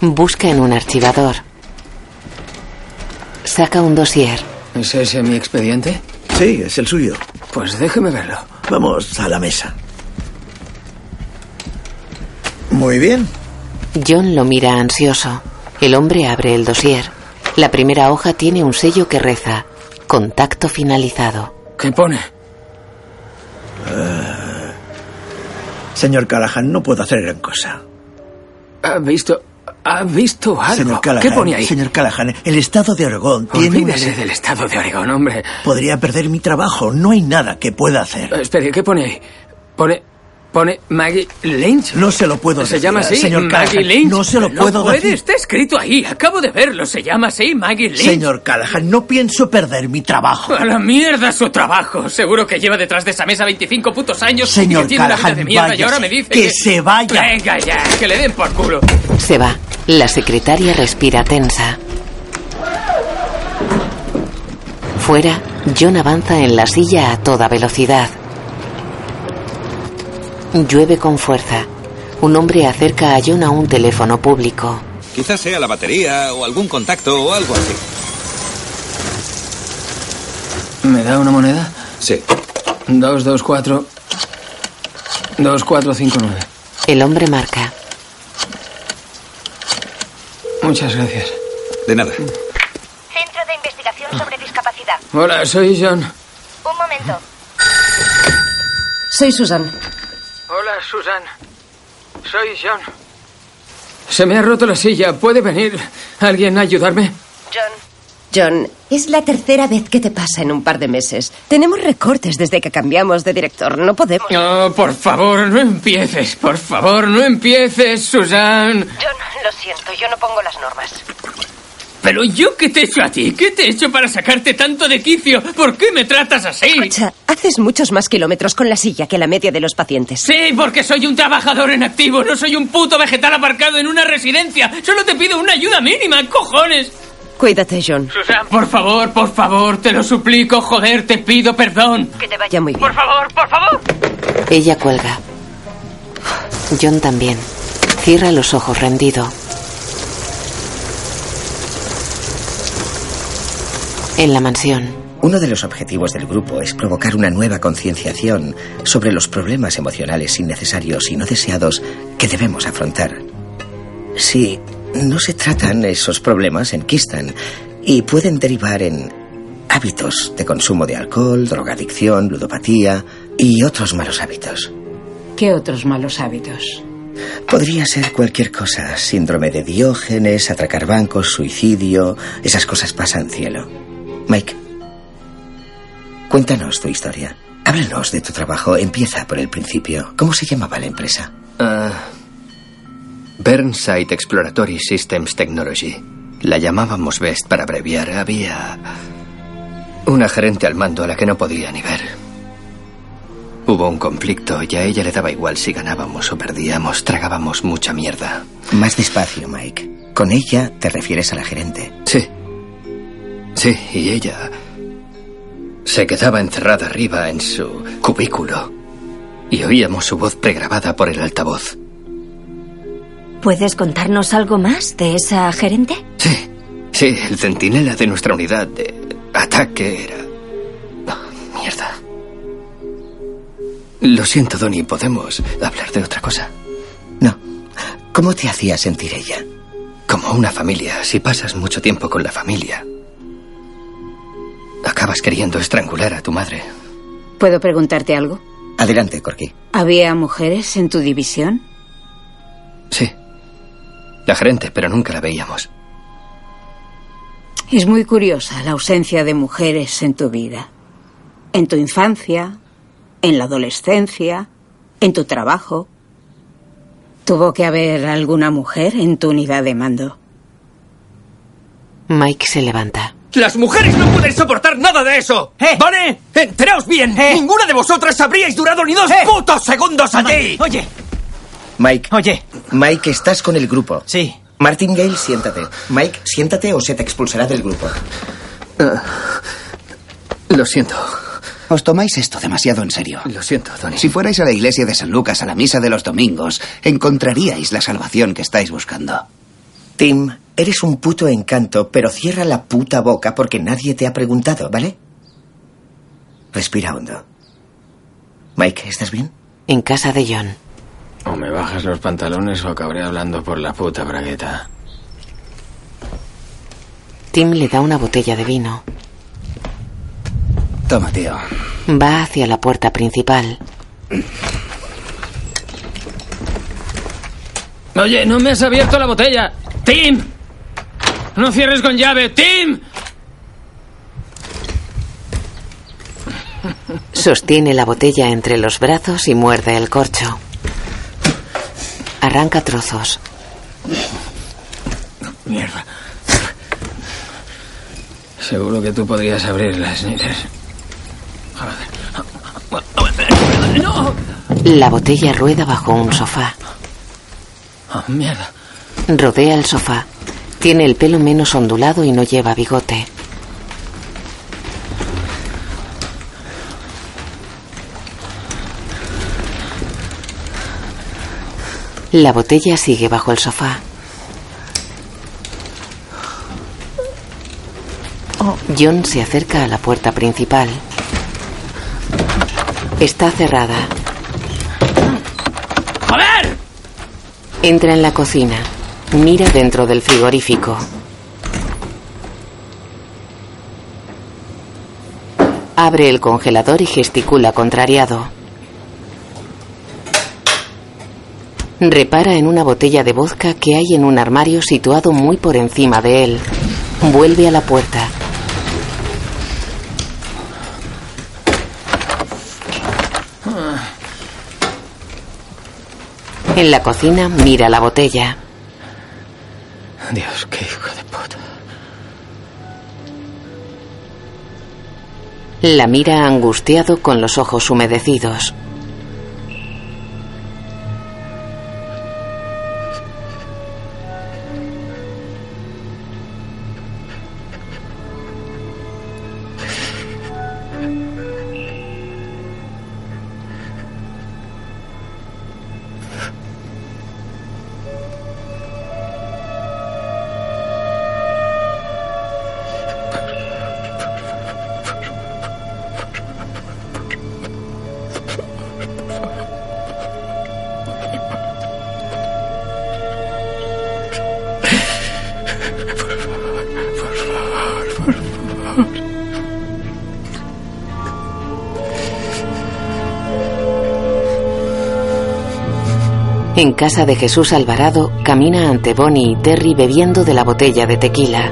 Busca en un archivador. Saca un dossier. ¿Es ese mi expediente? Sí, es el suyo. Pues déjeme verlo. Vamos a la mesa. Muy bien. John lo mira ansioso. El hombre abre el dossier. La primera hoja tiene un sello que reza. Contacto finalizado. ¿Qué pone? Eh, señor Callahan, no puedo hacer gran cosa. ¿Ha visto? ¿Ha visto algo? Señor Callahan, ¿Qué pone ahí? Señor Callahan, el estado de Oregón tiene una... Olvídese del estado de Oregón, hombre. Podría perder mi trabajo. No hay nada que pueda hacer. Espere, ¿qué pone ahí? Pone Pone Maggie Lynch. No se lo puedo ¿Se decir, llama así? señor Maggie Callahan, Lynch. no se lo No puedo puede, decir. Está escrito ahí. Acabo de verlo. Se llama así Maggie Lynch. Señor Callahan, no pienso perder mi trabajo. A la mierda su trabajo. Seguro que lleva detrás de esa mesa 25 putos años. Señor y que tiene una vida Callahan, de mierda y ahora me dice Que se vaya. Venga ya, que le den por culo. Se va. La secretaria respira tensa. Fuera, John avanza en la silla a toda velocidad. Llueve con fuerza. Un hombre acerca a John a un teléfono público. Quizás sea la batería o algún contacto o algo así. ¿Me da una moneda? Sí. 224. 2459. El hombre marca. Muchas gracias. De nada. Centro de Investigación sobre Discapacidad. Hola, soy John. Un momento. Soy Susan. Hola, Susan. Soy John. Se me ha roto la silla. ¿Puede venir alguien a ayudarme? John. John, es la tercera vez que te pasa en un par de meses. Tenemos recortes desde que cambiamos de director. No podemos. No, por favor, no empieces. Por favor, no empieces, Susan. John, lo siento, yo no pongo las normas. Pero yo qué te he hecho a ti? ¿Qué te he hecho para sacarte tanto de quicio? ¿Por qué me tratas así? Escucha, haces muchos más kilómetros con la silla que la media de los pacientes. Sí, porque soy un trabajador en activo, no soy un puto vegetal aparcado en una residencia. Solo te pido una ayuda mínima, cojones. Cuídate, John. Susan, por favor, por favor, te lo suplico, joder, te pido perdón. Que te vaya muy bien. Por favor, por favor. Ella cuelga. John también. Cierra los ojos rendido. En la mansión. Uno de los objetivos del grupo es provocar una nueva concienciación sobre los problemas emocionales innecesarios y no deseados que debemos afrontar. Si no se tratan, esos problemas enquistan y pueden derivar en hábitos de consumo de alcohol, drogadicción, ludopatía y otros malos hábitos. ¿Qué otros malos hábitos? Podría ser cualquier cosa, síndrome de Diógenes, atracar bancos, suicidio, esas cosas pasan cielo. Mike, cuéntanos tu historia. Háblanos de tu trabajo. Empieza por el principio. ¿Cómo se llamaba la empresa? Ah, Burnside Exploratory Systems Technology. La llamábamos Best para abreviar. Había una gerente al mando a la que no podía ni ver. Hubo un conflicto y a ella le daba igual si ganábamos o perdíamos. Tragábamos mucha mierda. Más despacio, Mike. Con ella te refieres a la gerente. Sí. Sí, y ella se quedaba encerrada arriba en su cubículo y oíamos su voz pregrabada por el altavoz. ¿Puedes contarnos algo más de esa gerente? Sí, el centinela de nuestra unidad de ataque era... Oh, mierda. Lo siento, Donnie, ¿podemos hablar de otra cosa? No. ¿Cómo te hacía sentir ella? Como una familia. Si pasas mucho tiempo con la familia, acabas queriendo estrangular a tu madre. ¿Puedo preguntarte algo? Adelante, Corky. ¿Había mujeres en tu división? Sí. La gerente, pero nunca la veíamos. Es muy curiosa la ausencia de mujeres en tu vida. En tu infancia, en la adolescencia, en tu trabajo. Tuvo que haber alguna mujer en tu unidad de mando. Mike se levanta. Las mujeres no pueden soportar nada de eso. ¿Vale? Enteraos bien. Ninguna de vosotras habríais durado ni dos putos segundos allí. Oye, Mike. Oye. Mike, estás con el grupo. Sí. Martingale, siéntate. Mike, siéntate o se te expulsará del grupo. Lo siento. Os tomáis esto demasiado en serio. Lo siento, Tony. Si fuerais a la iglesia de San Lucas a la misa de los domingos, encontraríais la salvación que estáis buscando. Tim, eres un puto encanto, pero cierra la puta boca porque nadie te ha preguntado, ¿vale? Respira hondo. Mike, ¿estás bien? En casa de John. O me bajas los pantalones o acabaré hablando por la puta bragueta. Tim le da una botella de vino. Toma, tío. Va hacia la puerta principal. Oye, no me has abierto la botella. ¡Tim! No cierres con llave. ¡Tim! Sostiene la botella entre los brazos y muerde el corcho. Arranca trozos. Mierda. Seguro que tú podrías abrir las sneakers. ¡No! La botella rueda bajo un sofá. Oh, mierda. Rodea el sofá. Tiene el pelo menos ondulado y no lleva bigote. La botella sigue bajo el sofá. John se acerca a la puerta principal. Está cerrada. ¡Joder! Entra en la cocina. Mira dentro del frigorífico. Abre el congelador y gesticula contrariado. Repara en una botella de vodka que hay en un armario situado muy por encima de él. Vuelve a la puerta. En la cocina mira la botella. Dios, qué hijo de puta. La mira angustiado con los ojos humedecidos. En casa de Jesús Alvarado, camina ante Bonnie y Terry bebiendo de la botella de tequila.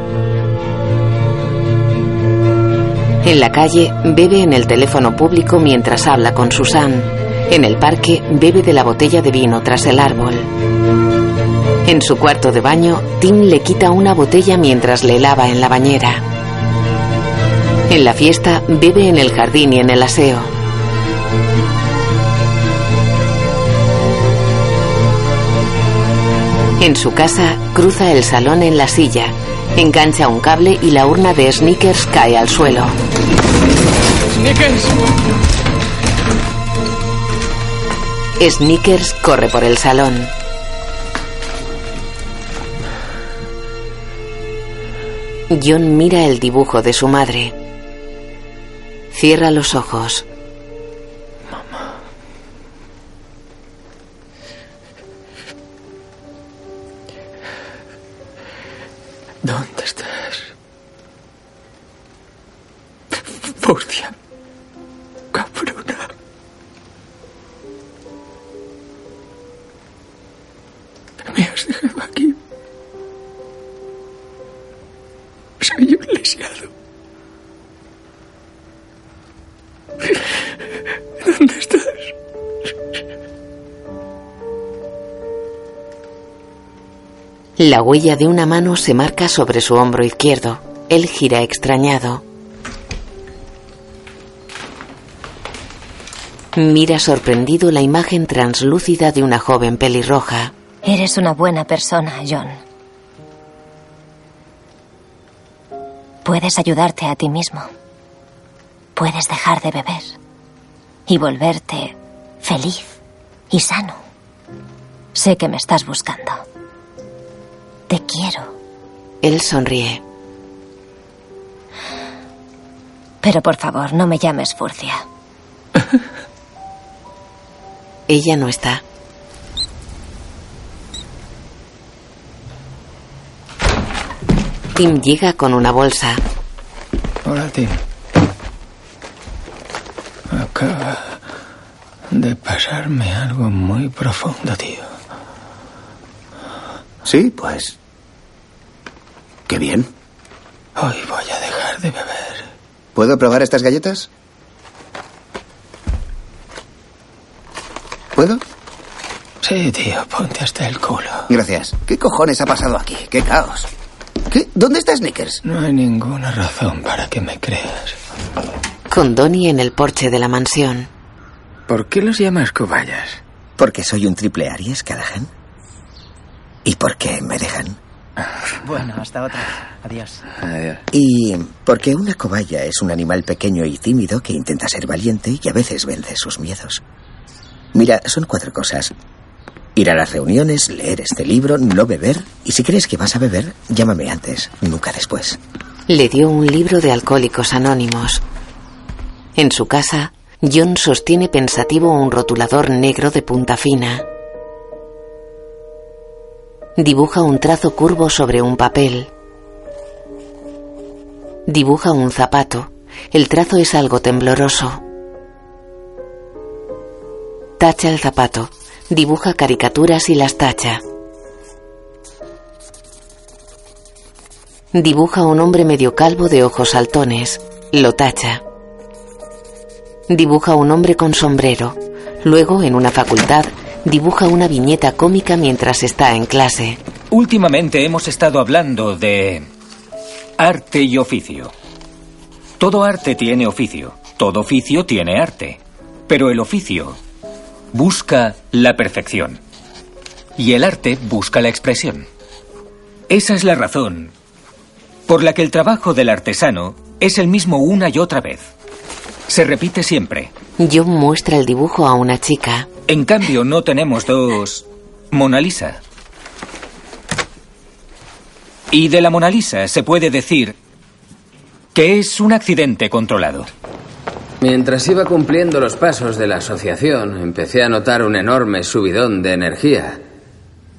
En la calle, bebe en el teléfono público mientras habla con Susan. En el parque, bebe de la botella de vino tras el árbol. En su cuarto de baño, Tim le quita una botella mientras le lava en la bañera. En la fiesta, bebe en el jardín y en el aseo. En su casa, cruza el salón en la silla, engancha un cable y la urna de sneakers cae al suelo. ¡Snickers! Sneakers corre por el salón. John mira el dibujo de su madre. Cierra los ojos. Me has dejado aquí. Soy un lisiado. ¿Dónde estás? La huella de una mano se marca sobre su hombro izquierdo. Él gira extrañado. Mira sorprendido la imagen translúcida de una joven pelirroja. Eres una buena persona, John. Puedes ayudarte a ti mismo. Puedes dejar de beber y volverte feliz y sano. Sé que me estás buscando. Te quiero, Él sonríe. pero por favor no me llames Furcia. Ella no está. Tim llega con una bolsa. Hola, Tim. Acaba de pasarme algo muy profundo, tío. Sí, pues. Qué bien. Hoy voy a dejar de beber. ¿Puedo probar estas galletas? ¿Puedo? Sí, tío, ponte hasta el culo. Gracias. ¿Qué cojones ha pasado aquí? ¡Qué caos! ¿Qué? ¿Dónde está Snickers? No hay ninguna razón para que me creas. Con Donnie en el porche de la mansión. ¿Por qué los llamas cobayas? Porque soy un triple Aries, Callahan. ¿Y por qué me dejan? Bueno, hasta otra. Adiós. Y porque una cobaya es un animal pequeño y tímido que intenta ser valiente y a veces vence sus miedos. Mira, son cuatro cosas. Ir a las reuniones, leer este libro, no beber. Y si crees que vas a beber, llámame antes, nunca después. Le dio un libro de alcohólicos anónimos. En su casa, John sostiene pensativo un rotulador negro de punta fina. Dibuja un trazo curvo sobre un papel. Dibuja un zapato. El trazo es algo tembloroso. Tacha el zapato. Dibuja caricaturas y las tacha. Dibuja un hombre medio calvo de ojos saltones. Lo tacha. Dibuja un hombre con sombrero. Luego, en una facultad, dibuja una viñeta cómica mientras está en clase. Últimamente hemos estado hablando de arte y oficio. Todo arte tiene oficio, todo oficio tiene arte, pero el oficio busca la perfección y el arte busca la expresión. Esa es la razón por la que el trabajo del artesano es el mismo una y otra vez. Se repite siempre. John muestra el dibujo a una chica. En cambio, no tenemos dos Mona Lisa. Y de la Mona Lisa se puede decir que es un accidente controlado. Mientras iba cumpliendo los pasos de la asociación, empecé a notar un enorme subidón de energía.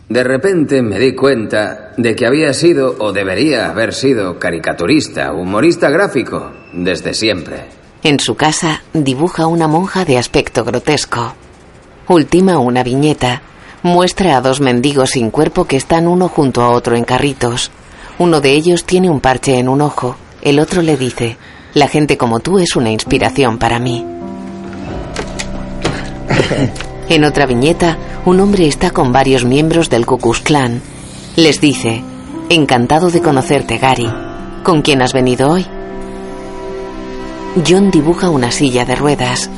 De repente me di cuenta de que había sido o debería haber sido caricaturista, humorista gráfico, desde siempre. En su casa dibuja una monja de aspecto grotesco. Ultima una viñeta. Muestra a dos mendigos sin cuerpo que están uno junto a otro en carritos. Uno de ellos tiene un parche en un ojo. El otro le dice, la gente como tú es una inspiración para mí. En otra viñeta, un hombre está con varios miembros del Ku Klux Klan. Les dice, encantado de conocerte, Gary. ¿Con quién has venido hoy? John dibuja una silla de ruedas.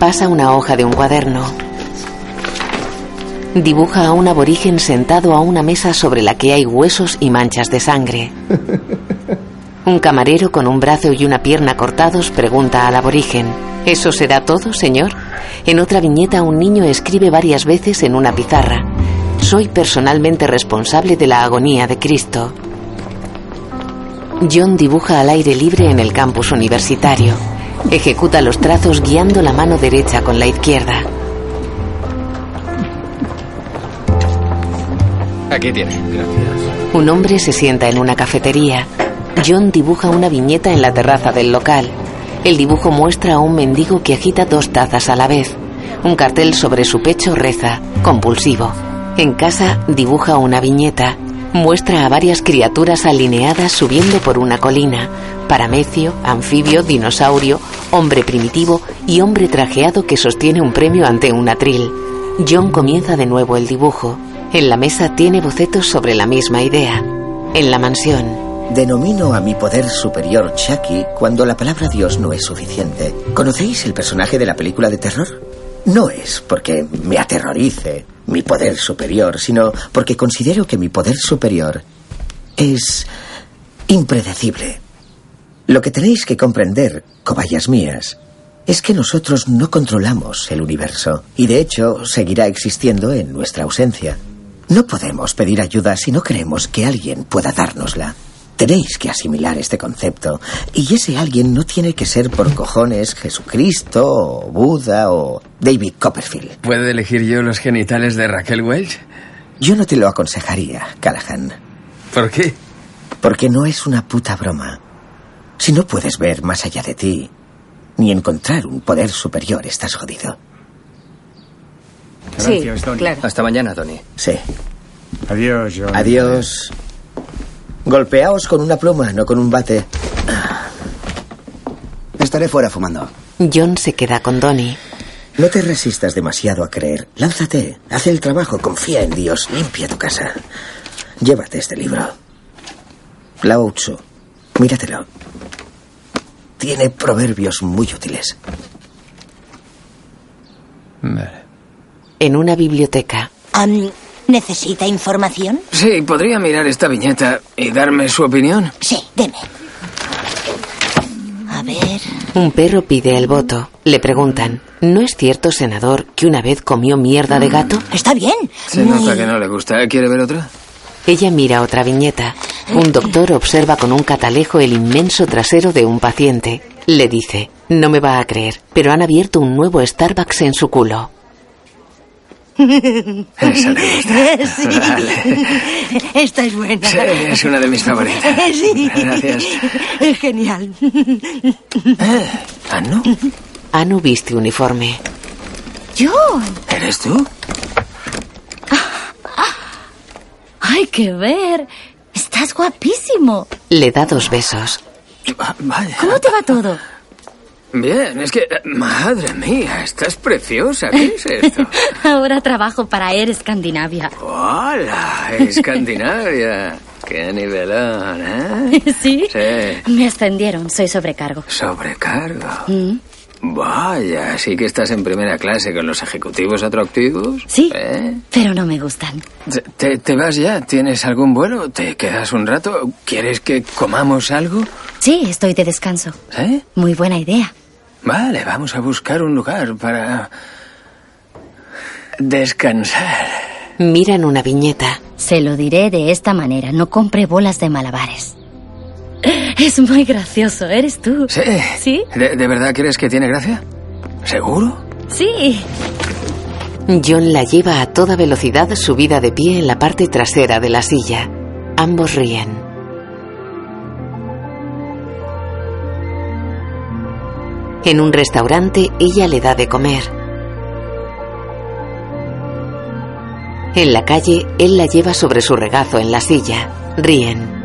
Pasa una hoja de un cuaderno. Dibuja a un aborigen sentado a una mesa sobre la que hay huesos y manchas de sangre. Un camarero con un brazo y una pierna cortados pregunta al aborigen, ¿Eso será todo, señor? En otra viñeta un niño escribe varias veces en una pizarra, Soy personalmente responsable de la agonía de Cristo. John dibuja al aire libre en el campus universitario. Ejecuta los trazos guiando la mano derecha con la izquierda. Aquí tiene. Gracias. Un hombre se sienta en una cafetería. John dibuja una viñeta en la terraza del local. El dibujo muestra a un mendigo que agita dos tazas a la vez. Un cartel sobre su pecho reza, compulsivo. En casa dibuja una viñeta. Muestra a varias criaturas alineadas subiendo por una colina. Paramecio, anfibio, dinosaurio, hombre primitivo y hombre trajeado que sostiene un premio ante un atril. John comienza de nuevo el dibujo. En la mesa tiene bocetos sobre la misma idea. En la mansión, Denomino a mi poder superior Chucky cuando la palabra Dios no es suficiente. ¿Conocéis el personaje de la película de terror? No es porque me aterrorice mi poder superior, sino porque considero que mi poder superior es impredecible. Lo que tenéis que comprender, cobayas mías, es que nosotros no controlamos el universo y de hecho seguirá existiendo en nuestra ausencia. No podemos pedir ayuda si no creemos que alguien pueda dárnosla. Tenéis que asimilar este concepto. Y ese alguien no tiene que ser por cojones Jesucristo, o Buda o David Copperfield. ¿Puedo elegir yo los genitales de Raquel Welch? Yo no te lo aconsejaría, Callahan. ¿Por qué? Porque no es una puta broma. Si no puedes ver más allá de ti, ni encontrar un poder superior, estás jodido. Sí, claro. Hasta mañana, Tony. Sí. Adiós, John. Adiós. Golpeaos con una pluma, no con un bate. Estaré fuera fumando. John se queda con Donnie. No te resistas demasiado a creer. Lánzate, haz el trabajo, confía en Dios, limpia tu casa. Llévate este libro. Lao Tzu. Míratelo. Tiene proverbios muy útiles. En una biblioteca. Am, ¿Necesita información? Sí, ¿podría mirar esta viñeta y darme su opinión? Sí, deme. A ver. Un perro pide el voto. Le preguntan, ¿no es cierto, senador, que una vez comió mierda de gato? Está bien. Se nota que no le gusta. ¿Quiere ver otra? Ella mira otra viñeta. Un doctor observa con un catalejo el inmenso trasero de un paciente. Le dice, no me va a creer, pero han abierto un nuevo Starbucks en su culo. Esa le gusta. Sí. Vale. Esta es buena. Sí, es una de mis favoritas. Sí. Gracias. Es genial. ¿Anu? Anu viste uniforme. John. ¿Eres tú? Hay que ver. Estás guapísimo. Le da dos besos. Vaya. ¿Cómo te va todo? Bien, es que... Madre mía, estás preciosa. ¿Qué es esto? Ahora trabajo para Air Escandinavia. ¡Hola! Escandinavia. ¡Qué nivelón, eh! ¿Sí? Sí. Me ascendieron. Soy sobrecargo. Sobrecargo. Mm. Vaya, sí que estás en primera clase con los ejecutivos atractivos. Sí. ¿Eh? Pero no me gustan. ¿Te, te, te vas ya? ¿Tienes algún vuelo? ¿Te quedas un rato? ¿Quieres que comamos algo? Sí, estoy de descanso. ¿Eh? Muy buena idea. Vale, vamos a buscar un lugar para... descansar. Miran una viñeta. Se lo diré de esta manera. No compre bolas de malabares. Es muy gracioso. ¿Eres tú? Sí. ¿Sí? ¿De, de verdad crees que tiene gracia? ¿Seguro? Sí. John la lleva a toda velocidad subida de pie en la parte trasera de la silla. Ambos ríen. En un restaurante ella le da de comer. En la calle él la lleva sobre su regazo en la silla. Ríen.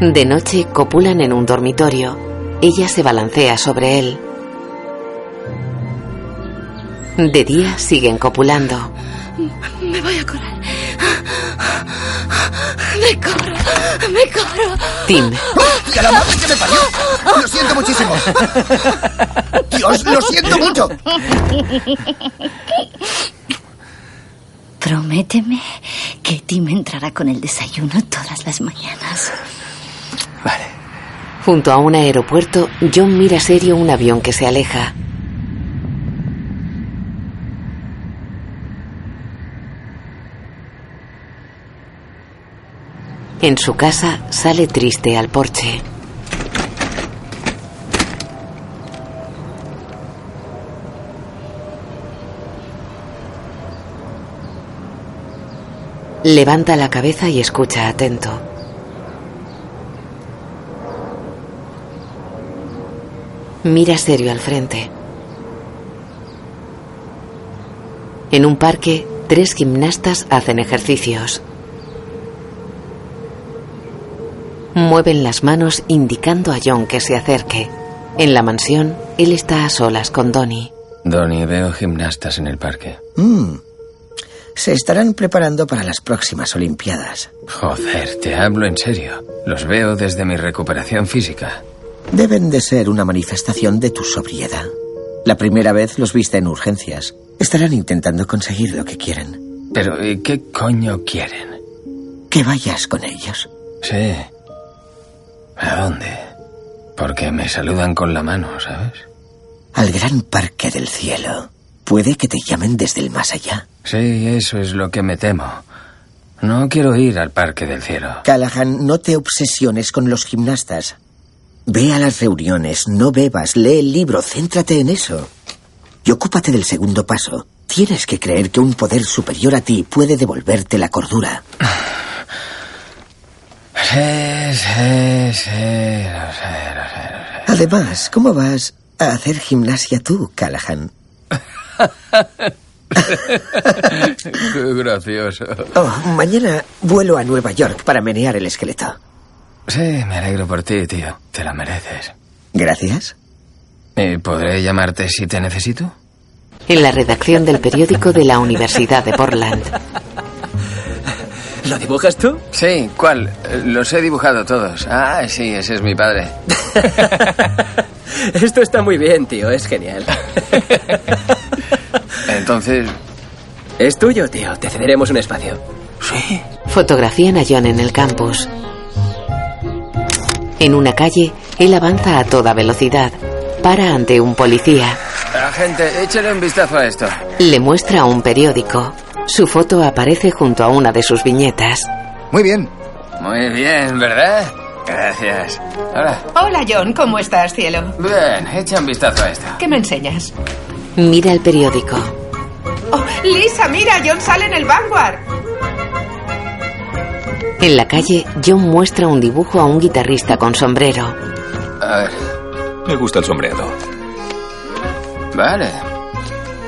De noche copulan en un dormitorio. Ella se balancea sobre él. De día siguen copulando. Me voy a correr. Me corro. Me corro. Tim. ¡Que la madre que me parió! Lo siento muchísimo. Dios, lo siento mucho. Prométeme que Tim entrará con el desayuno todas las mañanas. Junto a un aeropuerto, John mira serio un avión que se aleja. En su casa sale triste al porche. Levanta la cabeza y escucha atento. Mira serio al frente. En un parque, tres gimnastas hacen ejercicios. Mueven las manos indicando a John que se acerque. En la mansión, él está a solas con Donnie. Donnie, veo gimnastas en el parque. Mm. Se estarán preparando para las próximas Olimpiadas. Joder, te hablo en serio. Los veo desde mi recuperación física. Deben de ser una manifestación de tu sobriedad. La primera vez los viste en urgencias. Estarán intentando conseguir lo que quieren. Pero, ¿y qué coño quieren? Que vayas con ellos. Sí. ¿A dónde? Porque me saludan con la mano, ¿sabes? Al gran parque del cielo. Puede que te llamen desde el más allá. Sí, eso es lo que me temo. No quiero ir al parque del cielo. Callahan, no te obsesiones con los gimnastas. Ve a las reuniones, no bebas, lee el libro, céntrate en eso. Y ocúpate del segundo paso. Tienes que creer que un poder superior a ti puede devolverte la cordura. Además, ¿cómo vas a hacer gimnasia tú, Callahan? Qué gracioso. Oh, mañana vuelo a Nueva York para menear el esqueleto. Sí, me alegro por ti, tío. Te la mereces. Gracias. ¿Y podré llamarte si te necesito? En la redacción del periódico de la Universidad de Portland. ¿Lo dibujas tú? Sí, ¿cuál? Los he dibujado todos. Ah, sí, ese es mi padre. Esto está muy bien, tío, es genial. Entonces... Es tuyo, tío, te cederemos un espacio. Sí. Fotografían a John en el campus. En una calle, él avanza a toda velocidad. Para ante un policía. Agente, échale un vistazo a esto. Le muestra un periódico. Su foto aparece junto a una de sus viñetas. Muy bien. Muy bien, ¿verdad? Gracias. Hola. Hola, John. ¿Cómo estás, cielo? Bien, echa un vistazo a esto. ¿Qué me enseñas? Mira el periódico. Oh, Lisa, mira, John sale en el Vanguard. En la calle, John muestra un dibujo a un guitarrista con sombrero. A ver. Me gusta el sombreado. Vale.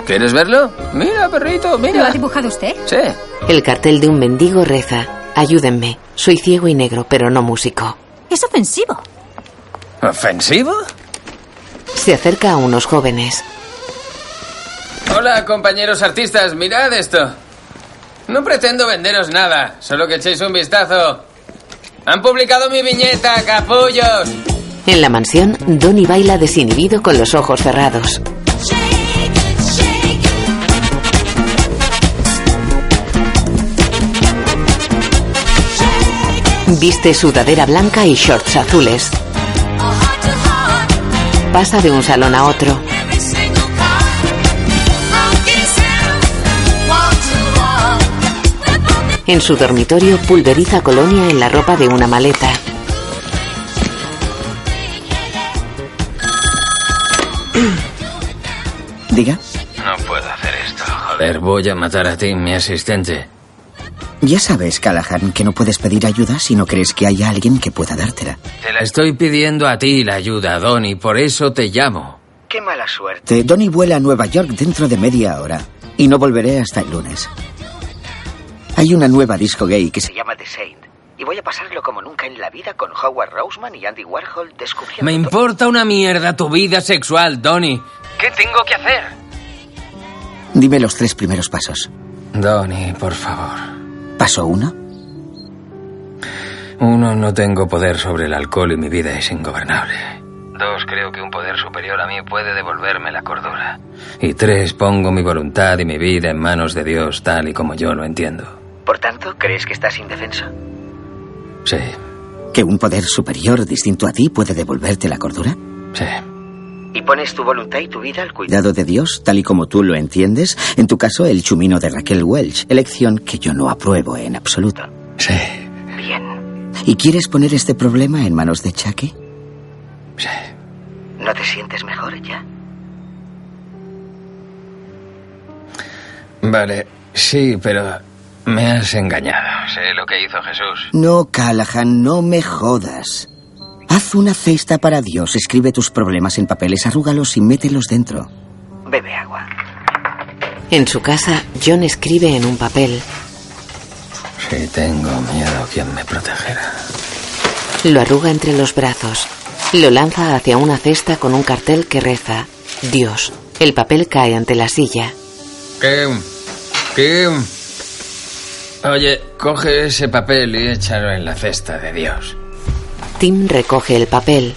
¿Quieres verlo? Mira, perrito, mira. ¿Lo ha dibujado usted? Sí. El cartel de un mendigo reza. Ayúdenme. Soy ciego y negro, pero no músico. Es ofensivo. ¿Ofensivo? Se acerca a unos jóvenes. Hola, compañeros artistas, mirad esto. No pretendo venderos nada, solo que echéis un vistazo. Han publicado mi viñeta, capullos. En la mansión, Donnie baila desinhibido con los ojos cerrados. Viste sudadera blanca y shorts azules. Pasa de un salón a otro. En su dormitorio pulveriza colonia en la ropa de una maleta. Diga. No puedo hacer esto, joder. Voy a matar a ti, mi asistente. Ya sabes, Callahan, que no puedes pedir ayuda si no crees que hay alguien que pueda dártela. Te la estoy pidiendo a ti la ayuda, Donny, por eso te llamo. Qué mala suerte. Donnie vuela a Nueva York dentro de media hora y no volveré hasta el lunes. Hay una nueva disco gay que se llama The Saint y voy a pasarlo como nunca en la vida con Howard Roseman y Andy Warhol descubriendo... Me importa una mierda tu vida sexual, Donny. ¿Qué tengo que hacer? Dime los tres primeros pasos. Donny, por favor. Paso uno. Uno, no tengo poder sobre el alcohol y mi vida es ingobernable. Dos, creo que un poder superior a mí puede devolverme la cordura. Y tres, pongo mi voluntad y mi vida en manos de Dios tal y como yo lo entiendo. Por tanto, ¿crees que estás indefenso? Sí, ¿Que un poder superior distinto a ti puede devolverte la cordura? sí. ¿Y pones tu voluntad y tu vida al cuidado de Dios, tal y como tú lo entiendes? En tu caso, el chumino de Raquel Welch, elección que yo no apruebo en absoluto. Sí. Bien. ¿Y quieres poner este problema en manos de Chucky? Sí. ¿No te sientes mejor ya? Vale, sí, pero me has engañado. Sé lo que hizo Jesús. No, Callahan, no me jodas. Haz una cesta para Dios, escribe tus problemas en papeles, arrúgalos y mételos dentro. Bebe agua. En su casa, John escribe en un papel. Si tengo miedo, ¿quién me protegerá? Lo arruga entre los brazos. Lo lanza hacia una cesta con un cartel que reza Dios. El papel cae ante la silla. Kim, Kim. Oye, coge ese papel y échalo en la cesta de Dios. Tim recoge el papel,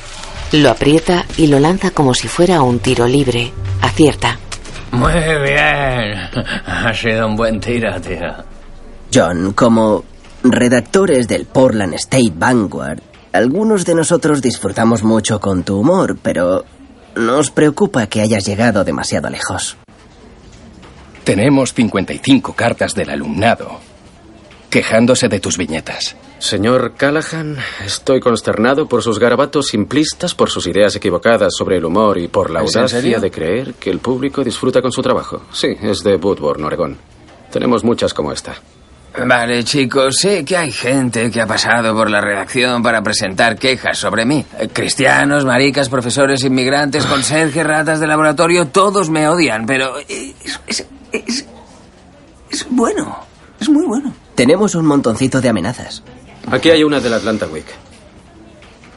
lo aprieta y lo lanza como si fuera un tiro libre. Acierta. Muy bien. Ha sido un buen tiro, tío. John, como redactores del Portland State Vanguard, algunos de nosotros disfrutamos mucho con tu humor, pero nos preocupa que hayas llegado demasiado lejos. Tenemos 55 cartas del alumnado quejándose de tus viñetas. Señor Callahan, estoy consternado por sus garabatos simplistas, por sus ideas equivocadas sobre el humor y por la ¿Es en audacia de creer que el público disfruta con su trabajo. Sí, es de Woodburn, Oregón. Tenemos muchas como esta. Vale, chicos, sé que hay gente que ha pasado por la redacción para presentar quejas sobre mí. Cristianos, maricas, profesores, inmigrantes, conserjes, ratas de laboratorio, todos me odian, pero es, es- es- es bueno, es muy bueno. Tenemos un montoncito de amenazas. Aquí hay una del Atlanta Week.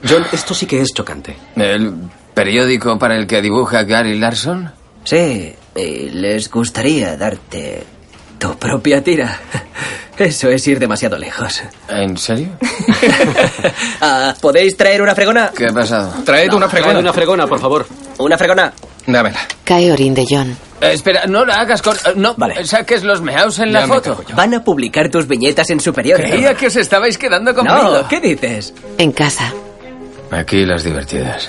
John, esto sí que es chocante. El periódico para el que dibuja Gary Larson? Sí, y les gustaría darte tu propia tira. Eso es ir demasiado lejos. ¿En serio? Ah, ¿Podéis traer una fregona? ¿Qué ha pasado? Traed una fregona. Traed una fregona, por favor. Una fregona. Dámela. Cae orín de John. Eh, espera, no la hagas con... eh, No, saques los meaos en la Ya foto. Van a publicar tus viñetas en su periódico. Creía que os estabais quedando conmigo. No, ¿qué dices? En casa, Aquí las divertidas.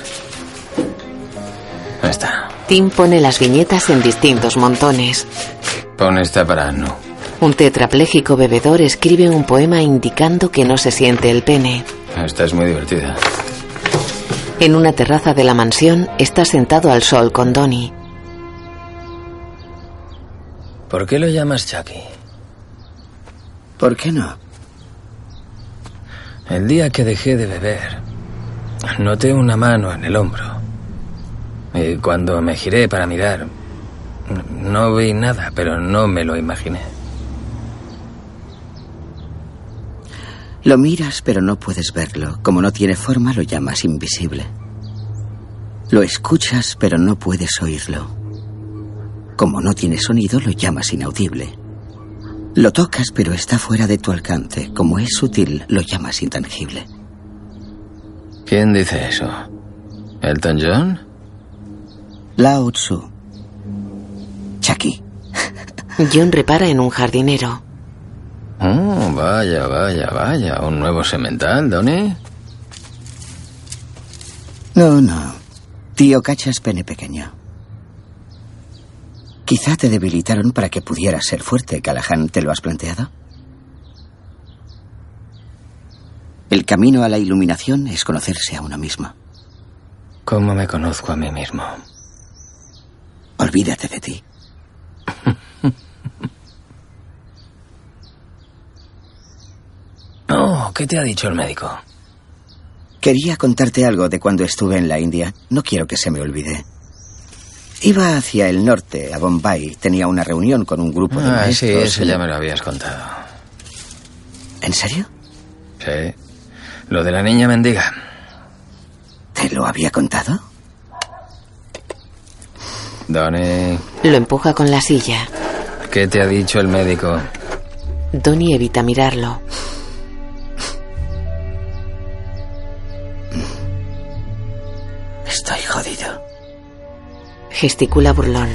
Ahí está. Tim pone las viñetas en distintos montones. Pon esta para Anu. Un tetrapléjico bebedor escribe un poema indicando que no se siente el pene. Esta es muy divertida. En una terraza de la mansión está sentado al sol con Donnie. ¿Por qué lo llamas Chucky? ¿Por qué no? El día que dejé de beber, noté una mano en el hombro. Y cuando me giré para mirar, no vi nada, pero no me lo imaginé. Lo miras pero no puedes verlo. Como no tiene forma, lo llamas invisible. Lo escuchas pero no puedes oírlo. Como no tiene sonido, lo llamas inaudible. Lo tocas pero está fuera de tu alcance. Como es sutil, lo llamas intangible. ¿Quién dice eso? ¿Elton John? Lao Tzu. Chucky. John repara en un jardinero. Oh, vaya, vaya, vaya. ¿Un nuevo semental, Donnie? No, no. Tío cachas pene pequeño. Quizá te debilitaron para que pudieras ser fuerte, Callahan. ¿Te lo has planteado? El camino a la iluminación es conocerse a uno mismo. ¿Cómo me conozco a mí mismo? Olvídate de ti. Oh, ¿qué te ha dicho el médico? Quería contarte algo de cuando estuve en la India. No quiero que se me olvide. Iba hacia el norte, a Bombay. Tenía una reunión con un grupo de Ah, sí, eso ya me lo habías contado. ¿En serio? Sí. Lo de la niña mendiga. ¿Te lo había contado? Donnie, Lo empuja con la silla. ¿qué te ha dicho el médico? Donnie evita mirarlo. Estoy jodido. Gesticula burlón.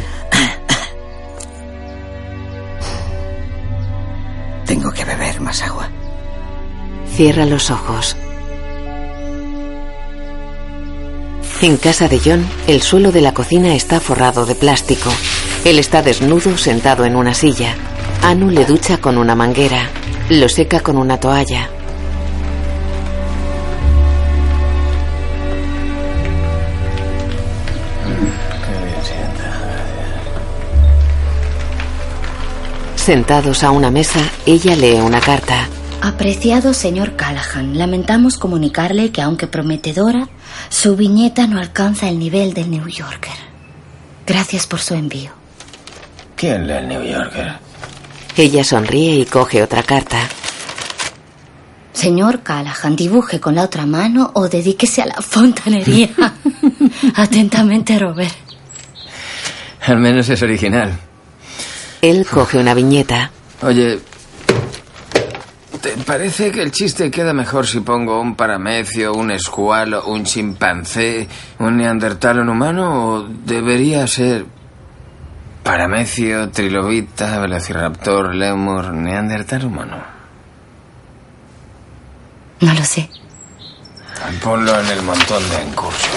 Tengo que beber más agua. Cierra los ojos. En casa de John, el suelo de la cocina está forrado de plástico. Él está desnudo sentado en una silla. Anu le ducha con una manguera. Lo seca con una toalla. Sentados a una mesa, ella lee una carta. Apreciado señor Callahan, lamentamos comunicarle que aunque prometedora, su viñeta no alcanza el nivel del New Yorker. Gracias por su envío. ¿Quién lee el New Yorker? Ella sonríe y coge otra carta. Señor Callahan, dibuje con la otra mano o dedíquese a la fontanería. Atentamente, Robert. Al menos es original. Él coge una viñeta. Oye, ¿te parece que el chiste queda mejor si pongo un paramecio, un escualo, un chimpancé, un neandertal, un humano? ¿O debería ser paramecio, trilobita, velociraptor, lemur, neandertal, humano? No lo sé. Ponlo en el montón de en curso.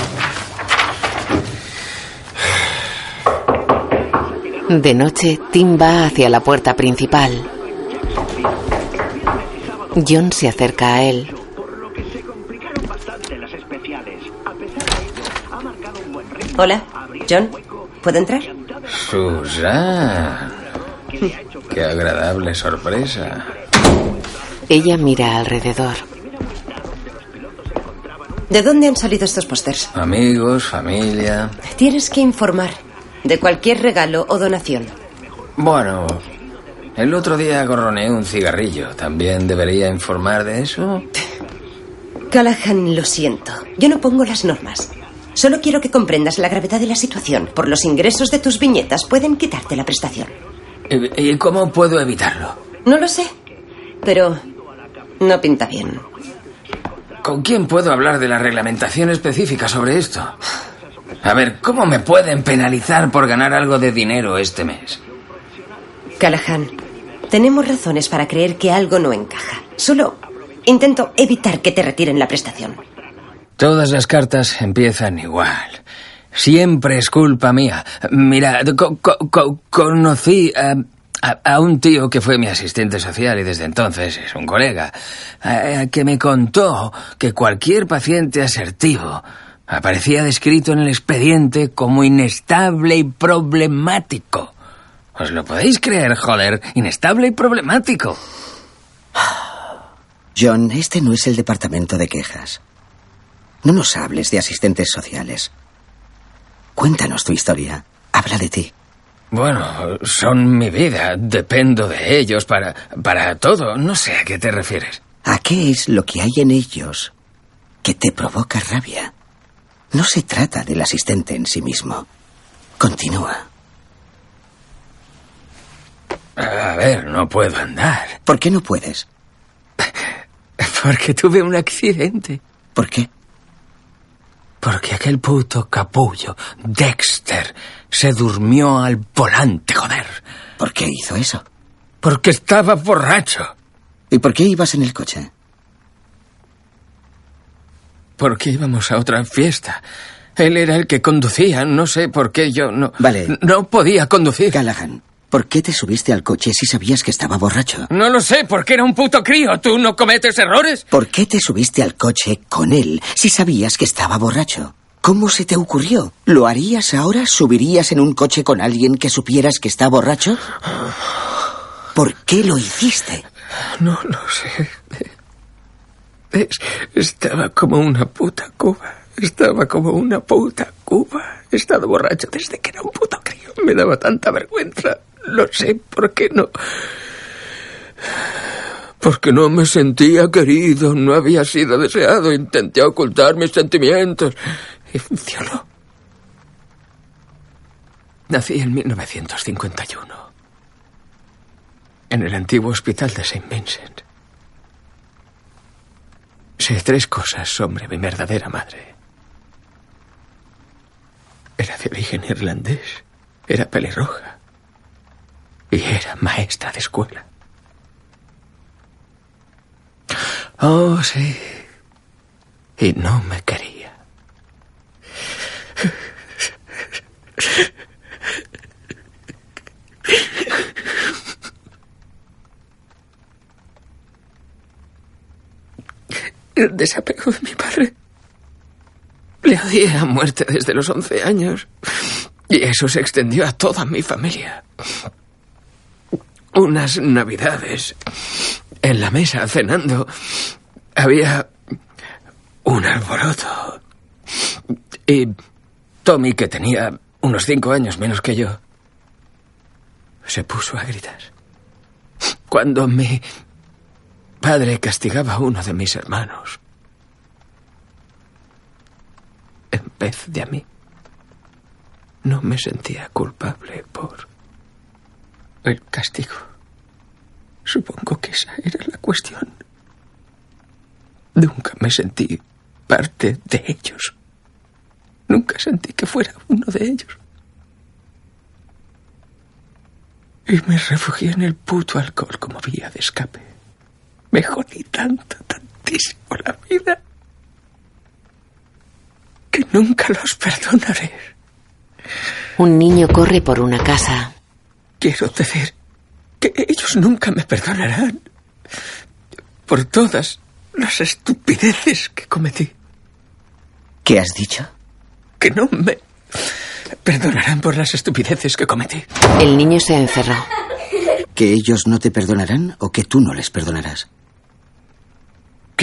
De noche, Tim va hacia la puerta principal. John se acerca a él. Hola, John. ¿Puedo entrar? Susan. Qué agradable sorpresa. Ella mira alrededor. ¿De dónde han salido estos pósters? Amigos, familia. Tienes que informar de cualquier regalo o donación. Bueno, el otro día gorroneé un cigarrillo. ¿También debería informar de eso? Callahan, lo siento. Yo no pongo las normas. Solo quiero que comprendas la gravedad de la situación. Por los ingresos de tus viñetas pueden quitarte la prestación. ¿Y y cómo puedo evitarlo? No lo sé, pero no pinta bien. ¿Con quién puedo hablar de la reglamentación específica sobre esto? A ver, ¿cómo me pueden penalizar por ganar algo de dinero este mes? Callahan, tenemos razones para creer que algo no encaja. Solo intento evitar que te retiren la prestación. Todas las cartas empiezan igual. Siempre es culpa mía. Mira, co- co- co- conocí a, a- a un tío que fue mi asistente social y desde entonces es un colega, eh, que me contó que cualquier paciente asertivo aparecía descrito en el expediente como inestable y problemático. ¿Os lo podéis creer, joder? Inestable y problemático. John, este no es el departamento de quejas. No nos hables de asistentes sociales. Cuéntanos tu historia. Habla de ti. Bueno, son mi vida. Dependo de ellos para, para todo. No sé a qué te refieres. ¿A qué es lo que hay en ellos que te provoca rabia? No se trata del asistente en sí mismo. Continúa. A ver, no puedo andar. ¿Por qué no puedes? Porque tuve un accidente. ¿Por qué? Porque aquel puto capullo, Dexter, se durmió al volante, joder. ¿Por qué hizo eso? Porque estaba borracho. ¿Y por qué ibas en el coche? Porque íbamos a otra fiesta. Él era el que conducía. No sé por qué yo no. Vale. No podía conducir. Callahan, ¿por qué te subiste al coche si sabías que estaba borracho? No lo sé, porque era un puto crío. ¿Tú no cometes errores? ¿Por qué te subiste al coche con él si sabías que estaba borracho? ¿Cómo se te ocurrió? ¿Lo harías ahora? ¿Subirías en un coche con alguien que supieras que está borracho? ¿Por qué lo hiciste? No lo sé. Es- estaba como una puta cuba. Estaba como una puta cuba. He estado borracho desde que era un puto crío. Me daba tanta vergüenza. No sé por qué no. Porque no me sentía querido, no había sido deseado. Intenté ocultar mis sentimientos. Y funcionó. Nací en 1951. En el antiguo hospital de St. Vincent. Sé tres cosas sobre mi verdadera madre. Era de origen irlandés, era pelirroja y era maestra de escuela. Oh, sí. Y no me quería. El desapego de mi padre. Le odié a muerte desde los 11 años. Y eso se extendió a toda mi familia. Unas navidades, en la mesa cenando, había un alboroto. Y Tommy, que tenía unos cinco años menos que yo, se puso a gritar. Cuando mi padre castigaba a uno de mis hermanos, en vez de a mí, no me sentía culpable por el castigo. Supongo que esa era la cuestión. Nunca me sentí parte de ellos. Nunca sentí que fuera uno de ellos. Y me refugié en el puto alcohol como vía de escape. Me jodí tanto, tantísimo la vida, que nunca los perdonaré. Un niño corre por una casa. Quiero decir que ellos nunca me perdonarán por todas las estupideces que cometí. ¿Qué has dicho? Que no me perdonarán por las estupideces que cometí. El niño se encerró. ¿Que ellos no te perdonarán o que tú no les perdonarás?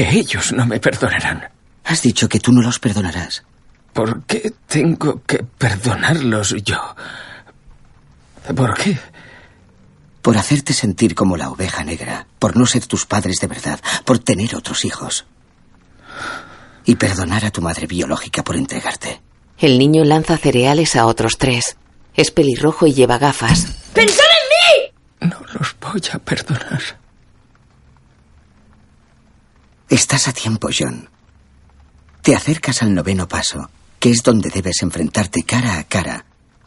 Que ellos no me perdonarán. Has dicho que tú no los perdonarás. ¿Por qué tengo que perdonarlos yo? ¿Por qué? Por hacerte sentir como la oveja negra, por no ser tus padres de verdad, por tener otros hijos. Y perdonar a tu madre biológica por entregarte. El niño lanza cereales a otros tres. Es pelirrojo y lleva gafas. ¡Pensad en mí! No los voy a perdonar. Estás a tiempo, John. Te acercas al noveno paso, que es donde debes enfrentarte cara a cara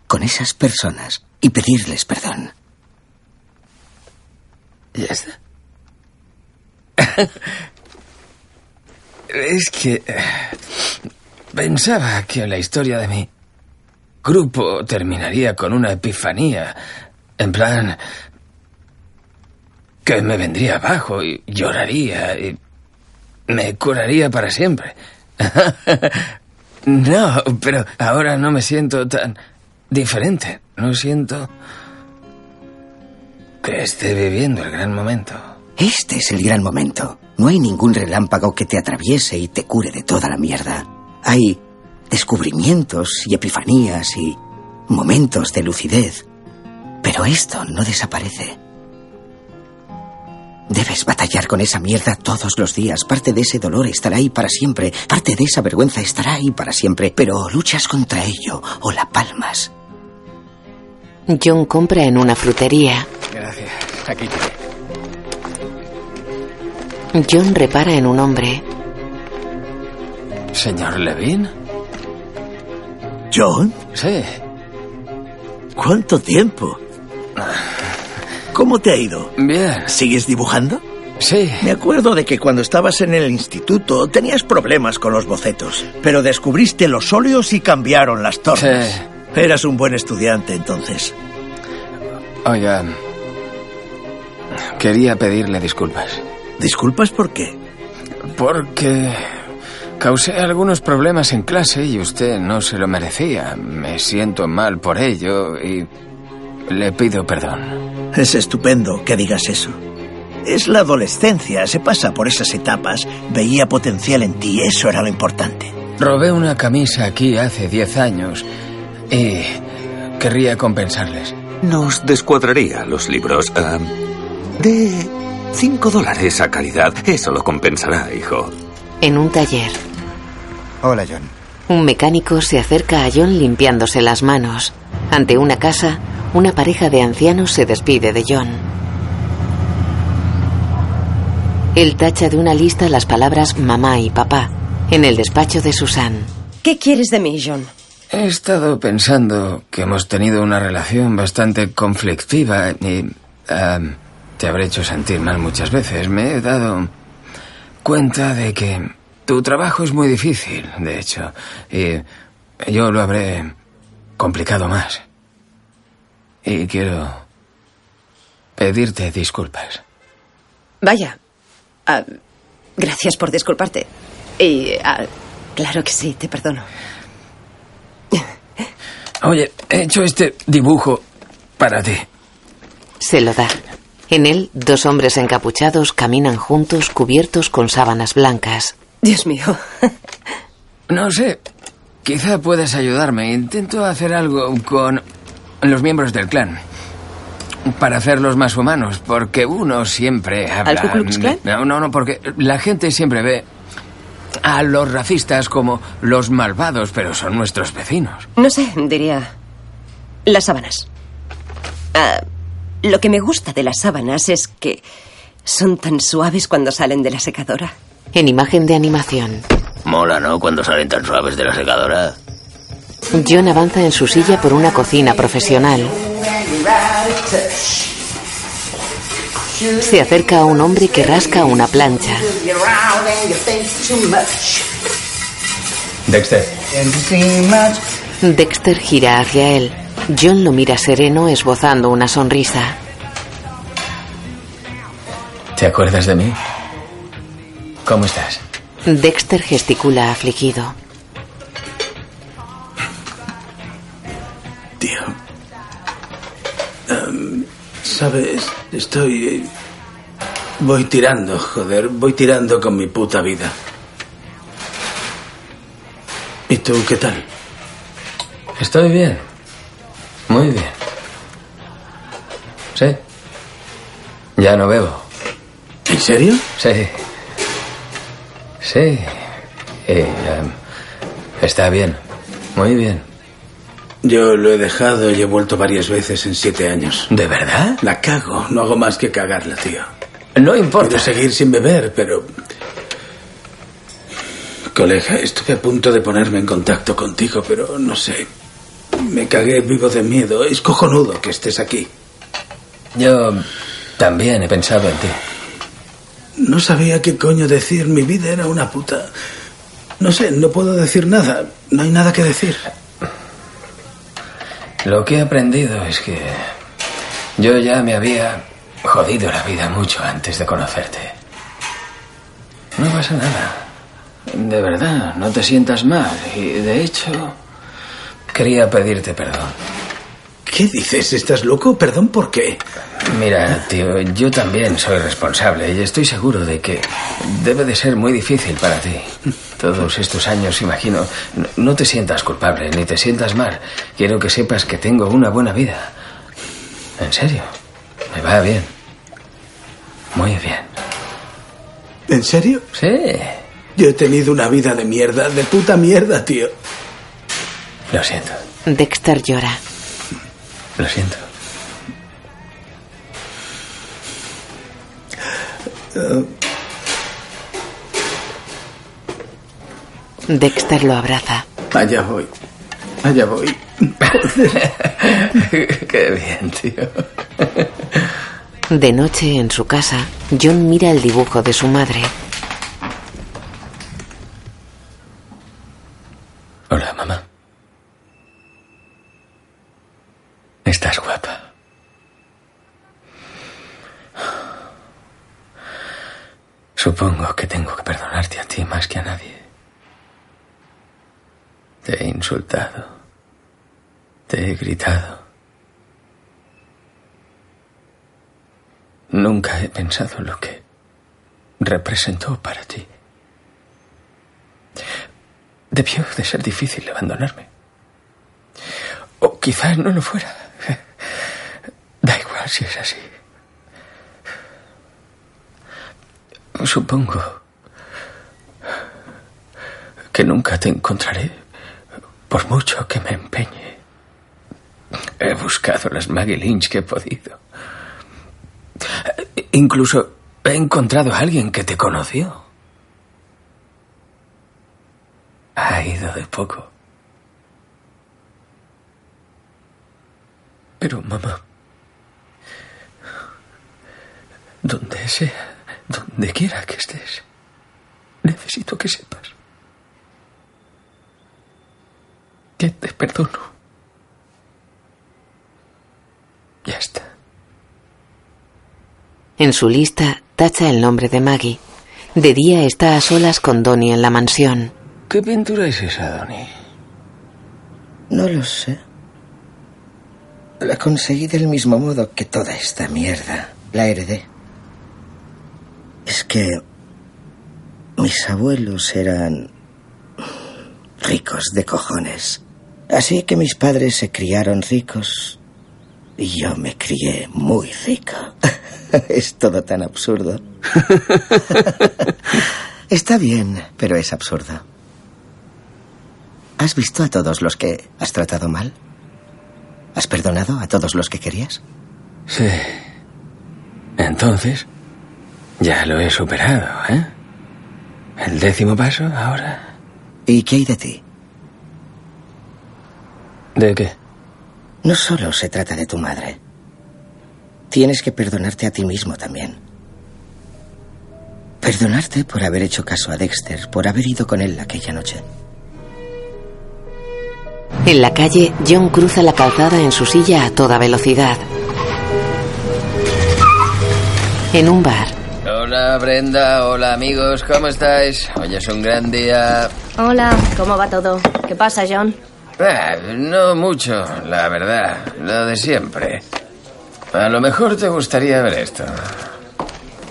con esas personas y pedirles perdón. Ya está. es que eh, pensaba que la historia de mi grupo terminaría con una epifanía. En plan, que me vendría abajo y lloraría y me curaría para siempre. no, pero ahora no me siento tan diferente. No siento que esté viviendo el gran momento. Este es el gran momento. No hay ningún relámpago que te atraviese y te cure de toda la mierda. Hay descubrimientos y epifanías y momentos de lucidez. Pero esto no desaparece. Debes batallar con esa mierda todos los días. Parte de ese dolor estará ahí para siempre. Parte de esa vergüenza estará ahí para siempre. Pero o luchas contra ello o la palmas. John compra en una frutería. Gracias. Aquí. John repara en un hombre. ¿Señor Levin? ¿John? Sí. ¿Cuánto tiempo? ¿Cómo te ha ido? Bien. ¿Sigues dibujando? Sí. Me acuerdo de que cuando estabas en el instituto tenías problemas con los bocetos, pero descubriste los óleos y cambiaron las torres. Sí. Eras un buen estudiante entonces. Oiga, quería pedirle disculpas. ¿Disculpas por qué? Porque causé algunos problemas en clase y usted no se lo merecía. Me siento mal por ello y le pido perdón. Es estupendo que digas eso. Es la adolescencia, se pasa por esas etapas. Veía potencial en ti, eso era lo importante. Robé una camisa aquí hace 10 años y querría compensarles. Nos descuadraría los libros. de cinco dólares a calidad. Eso lo compensará, hijo. En un taller, Hola, John. un mecánico se acerca a John limpiándose las manos. Ante una casa, una pareja de ancianos se despide de John. Él tacha de una lista las palabras mamá y papá. En el despacho de Susan. ¿Qué quieres de mí, John? He estado pensando que hemos tenido una relación bastante conflictiva y te habré hecho sentir mal muchas veces. Me he dado cuenta de que tu trabajo es muy difícil, de hecho, y yo lo habré complicado más. Y quiero pedirte disculpas. Vaya. Ah, gracias por disculparte. Y, ah, claro que sí, te perdono. Oye, he hecho este dibujo para ti. Se lo da. En él, dos hombres encapuchados caminan juntos cubiertos con sábanas blancas. Dios mío. No sé, quizá puedas ayudarme. Intento hacer algo con los miembros del clan. Para hacerlos más humanos, porque uno siempre habla... ¿Al Ku Klux Klan? No, no, no, porque la gente siempre ve a los racistas como los malvados, pero son nuestros vecinos. No sé, diría. Las sábanas. Ah, lo que me gusta de las sábanas es que son tan suaves cuando salen de la secadora. En imagen de animación, Mola, ¿no? Cuando salen tan suaves de la secadora. John avanza en su silla por una cocina profesional. Se acerca a un hombre que rasca una plancha. Dexter. Dexter gira hacia él. John lo mira sereno, esbozando una sonrisa. ¿Te acuerdas de mí? ¿Cómo estás? Dexter gesticula afligido. Sabes, estoy... Voy tirando, joder, voy tirando con mi puta vida. ¿Y tú qué tal? Estoy bien. Muy bien. Sí. Ya no bebo. ¿En serio? Sí. Sí. Y, em, está bien. Muy bien. Yo lo he dejado y he vuelto varias veces en siete años. ¿De verdad? La cago. No hago más que cagarla, tío. No importa. Quiero seguir sin beber, pero... Colega, estuve a punto de ponerme en contacto contigo, pero no sé. Me cagué vivo de miedo. Es cojonudo que estés aquí. Yo también he pensado en ti. No sabía qué coño decir. Mi vida era una puta. No sé, no puedo decir nada. No hay nada que decir. Lo que he aprendido es que yo ya me había jodido la vida mucho antes de conocerte. No pasa nada. De verdad, no te sientas mal. Y de hecho, quería pedirte perdón. ¿Qué dices? ¿Estás loco? ¿Perdón por qué? Mira, tío, yo también soy responsable y estoy seguro de que debe de ser muy difícil para ti. Todos estos años, imagino, no- te sientas culpable ni te sientas mal. Quiero que sepas que tengo una buena vida. En serio, me va bien. Muy bien. ¿En serio? Sí. Yo he tenido una vida de mierda, de puta mierda, tío. Lo siento, Dexter llora. Lo siento. Dexter lo abraza. allá voy. Allá voy. Qué bien, tío. De noche, en su casa, John mira el dibujo de su madre. Hola, mamá. Estás guapa. Supongo que tengo que perdonarte a ti más que a nadie. Te he insultado. Te he gritado. Nunca he pensado en lo que representó para ti. Debió de ser difícil abandonarme. O quizás no lo fuera. Da igual si es así. Supongo que nunca te encontraré, por mucho que me empeñe. He buscado las Maggie Lynch que he podido. Incluso he encontrado a alguien que te conoció. Ha ido de poco. Pero, mamá, donde sea, donde quiera que estés, necesito que sepas que te perdono. Ya está. En su lista, tacha el nombre de Maggie. De día está a solas con Donnie en la mansión. ¿Qué pintura es esa, Donnie? No lo sé. La conseguí del mismo modo que toda esta mierda. La heredé. Es que mis abuelos eran ricos de cojones. Así que mis padres se criaron ricos y yo me crié muy rico. es todo tan absurdo. Está bien, pero es absurdo. ¿Has visto a todos los que has tratado mal? ¿Has perdonado a todos los que querías? Sí. Entonces, ya lo he superado, ¿eh? El décimo paso ahora. ¿Y qué hay de ti? ¿De qué? No solo se trata de tu madre. Tienes que perdonarte a ti mismo también. Perdonarte por haber hecho caso a Dexter, por haber ido con él aquella noche. En la calle, John cruza la calzada en su silla a toda velocidad. En un bar, Hola, Brenda. Hola, amigos. ¿Cómo estáis? Hoy es un gran día. Hola, ¿cómo va todo? ¿Qué pasa, John? Ah, no mucho, la verdad. Lo de siempre. A lo mejor te gustaría ver esto.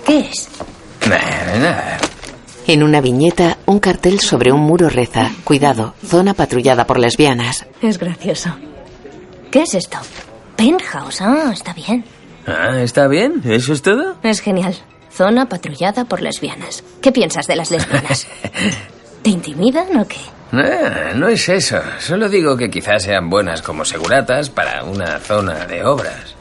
¿Qué es? Nah, nada. en una viñeta, un cartel sobre un muro reza: Cuidado, zona patrullada por lesbianas. Es gracioso. ¿Qué es esto? Penthouse, ah, está bien. Ah, ¿está bien? ¿Eso es todo? Es genial. Zona patrullada por lesbianas. ¿Qué piensas de las lesbianas? ¿Te intimidan o qué? Eh, no es eso. Solo digo que quizás sean buenas como seguratas para una zona de obras.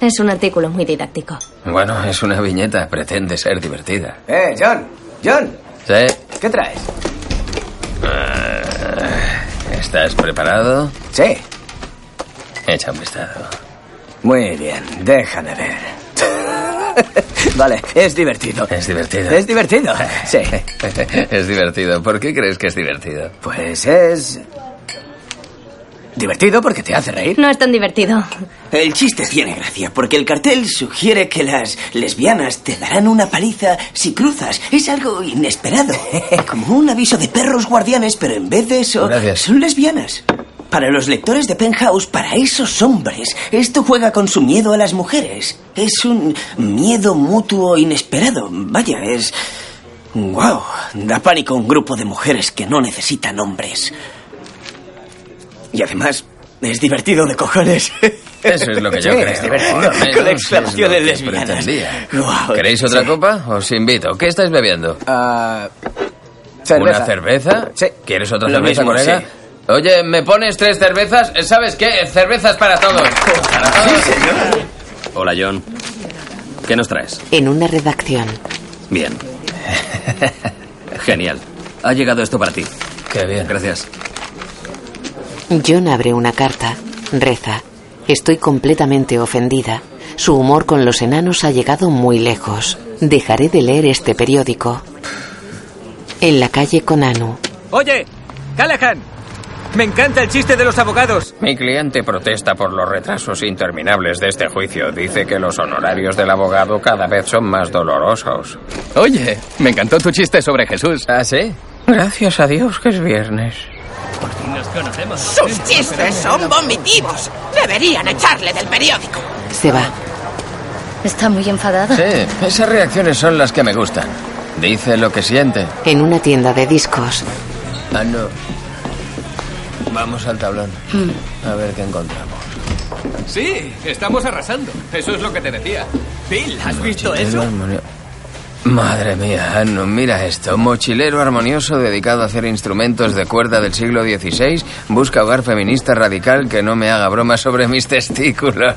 Es un artículo muy didáctico. Bueno, es una viñeta. Pretende ser divertida. Eh, John. John. ¿Sí? ¿Qué traes? Ah, ¿Estás preparado? Sí. Echa un vistazo. Muy bien, déjame ver. vale, es divertido. Es divertido. ¿Es divertido? Sí. es divertido. ¿Por qué crees que es divertido? Pues es... Divertido porque te hace reír. No es tan divertido. El chiste tiene gracia, porque el cartel sugiere que las lesbianas te darán una paliza si cruzas. Es algo inesperado. Como un aviso de perros guardianes, pero en vez de eso, Gracias. son lesbianas. Para los lectores de Penthouse, para esos hombres, esto juega con su miedo a las mujeres. Es un miedo mutuo inesperado. Vaya, es... ¡Wow! Da pánico un grupo de mujeres que no necesitan hombres. Y además, es divertido de cojones. Eso es lo que yo Sí, creo. Es divertido. Con es exclamaciones lesbianas. Guau. ¿Queréis otra copa? Os invito. ¿Qué estáis bebiendo? Ah, ¿Una cerveza? Sí. ¿Quieres otra Lo cerveza, mismo, colega? sí. Oye, ¿me pones tres cervezas? ¿Sabes qué? Cervezas para todos. Para todos. Hola, John. ¿Qué nos traes? En una redacción. Bien. Genial. Ha llegado esto para ti. Qué bien. Gracias. John abre una carta. Reza. Estoy completamente ofendida. Su humor con los enanos ha llegado muy lejos. Dejaré de leer este periódico. En la calle con Anu. Oye, Callahan. Me encanta el chiste de los abogados. Mi cliente protesta por los retrasos interminables de este juicio. Dice que los honorarios del abogado cada vez son más dolorosos. Oye, me encantó tu chiste sobre Jesús. ¿Ah, sí? Gracias a Dios que es viernes. Nos conocemos. Sus chistes son vomitivos. Deberían echarle del periódico. Se va. Está muy enfadada. Sí, esas reacciones son las que me gustan. Dice lo que siente. En una tienda de discos. Ah, no. Vamos al tablón. Mm. A ver qué encontramos. Sí, estamos arrasando. Eso es lo que te decía. Bill, ¿has visto eso? armonio- Madre mía, Anu, mira esto. Mochilero armonioso dedicado a hacer instrumentos de cuerda del siglo XVI. Busca hogar feminista radical que no me haga bromas sobre mis testículos.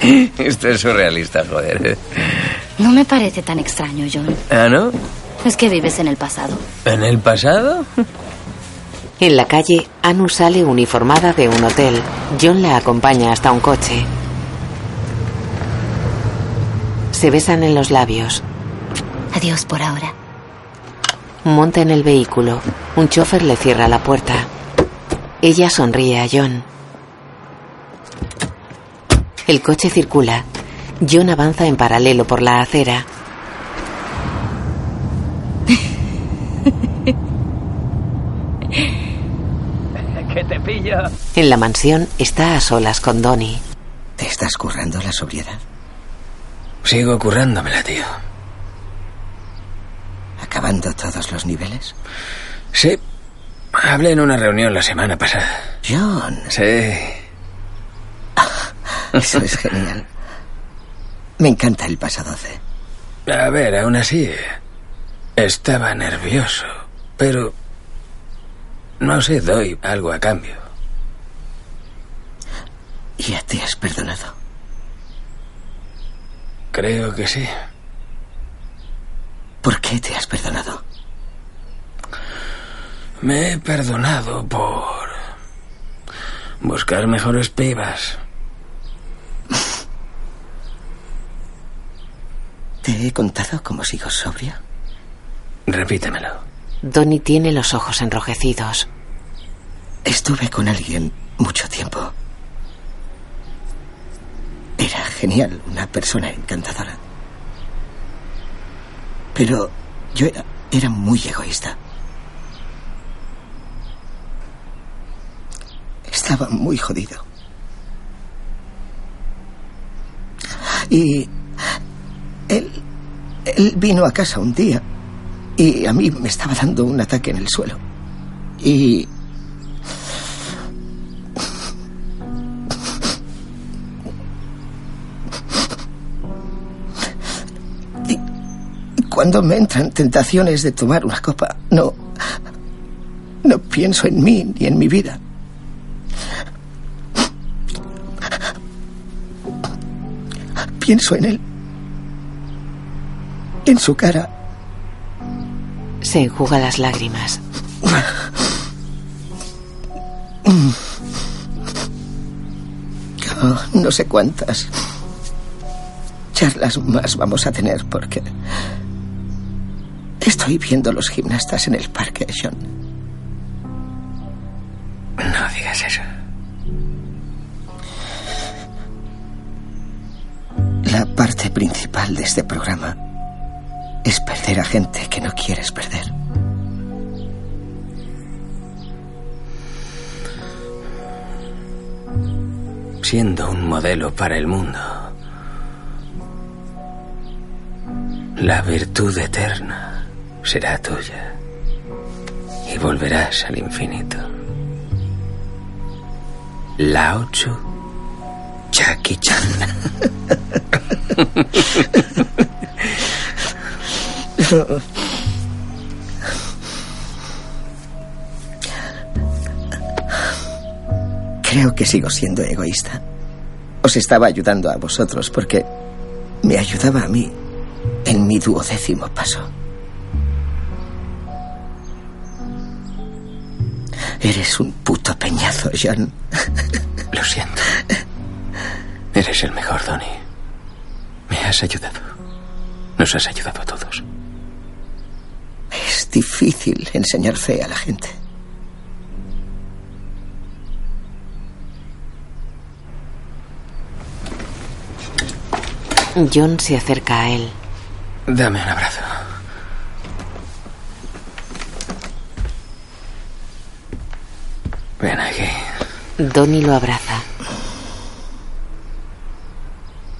esto es surrealista, joder. No me parece tan extraño, John. ¿Ah, no? Es que vives en el pasado. ¿En el pasado? En la calle, Anu sale uniformada de un hotel. John la acompaña hasta un coche. Se besan en los labios. Adiós por ahora. Monta en el vehículo. Un chofer le cierra la puerta. Ella sonríe a John. El coche circula. John avanza en paralelo por la acera. Que te pillo. En la mansión está a solas con Donnie. ¿Te estás currando la sobriedad? Sigo currándomela, tío. ¿Acabando todos los niveles? Sí. Hablé en una reunión la semana pasada. John. Sí. Eso es genial. Me encanta el paso 12. A ver, aún así. Estaba nervioso. Pero. No sé, doy algo a cambio. ¿Ya te has perdonado? Creo que sí. ¿Por qué te has perdonado? Me he perdonado por. buscar mejores pibas. ¿Te he contado cómo sigo sobria? Repítemelo. Donnie tiene los ojos enrojecidos. Estuve con alguien mucho tiempo. Era genial, una persona encantadora. Pero yo era, era muy egoísta. Estaba muy jodido. Y él, él vino a casa un día y a mí me estaba dando un ataque en el suelo. Y Cuando me entran tentaciones de tomar una copa, no. No pienso en mí ni en mi vida. Pienso en él. En su cara. Se enjuga las lágrimas. Oh, no sé cuántas charlas más vamos a tener porque estoy viendo los gimnastas en el parque, John. No digas eso. La parte principal de este programa es perder a gente que no quieres perder. Siendo un modelo para el mundo. La virtud eterna será tuya y volverás al infinito. Lao Tzu, Jackie Chan. Creo que sigo siendo egoísta. Os estaba ayudando a vosotros porque me ayudaba a mí en mi duodécimo paso. Eres un puto peñazo, John. Lo siento. Eres el mejor, Donnie. Me has ayudado. Nos has ayudado a todos. Es difícil enseñar fe a la gente. John se acerca a él. Dame un abrazo. Ven aquí. Donnie lo abraza.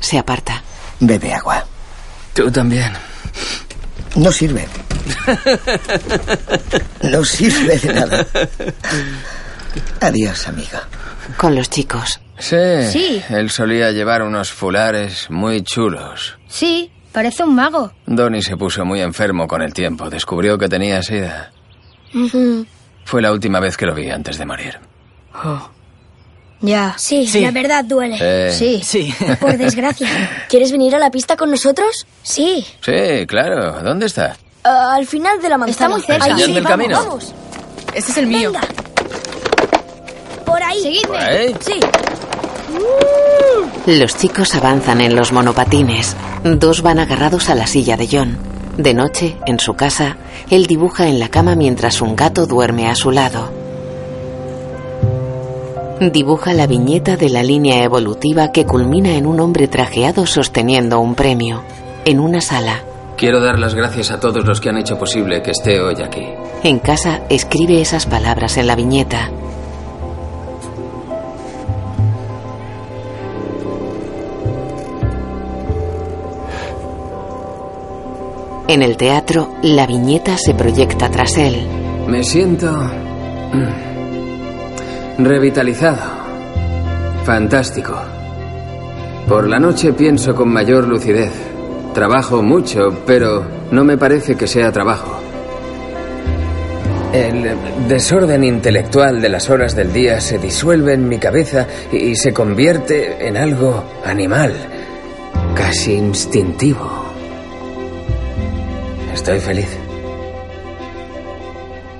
Se aparta. Bebe agua. Tú también. No sirve. No sirve de nada. Adiós, amigo. Con los chicos. Sí. Sí. Él solía llevar unos fulares muy chulos. Sí, parece un mago. Donnie se puso muy enfermo con el tiempo. Descubrió que tenía sida. Fue la última vez que lo vi antes de morir. Ya. Sí, Sí. la verdad duele. Eh. Sí. Sí. Por desgracia. ¿Quieres venir a la pista con nosotros? Sí. Sí, claro. ¿Dónde está? Ah, al final de la manzana. Está muy cerca. Ahí, Enseñadme sí, el vamos, camino. vamos. Este es el mío. Venga. Por ahí. Seguidme. ¿Por ahí? Sí. Los chicos avanzan en los monopatines. Dos van agarrados a la silla de John. De noche, en su casa, él dibuja en la cama mientras un gato duerme a su lado. Dibuja la viñeta de la línea evolutiva que culmina en un hombre trajeado sosteniendo un premio. En una sala. Quiero dar las gracias a todos los que han hecho posible que esté hoy aquí. En casa escribe esas palabras en la viñeta. En el teatro, la viñeta se proyecta tras él. Me siento mm, revitalizado. Fantástico. Por la noche pienso con mayor lucidez. Trabajo mucho, pero no me parece que sea trabajo. El desorden intelectual de las horas del día se disuelve en mi cabeza y se convierte en algo animal, casi instintivo. Estoy feliz.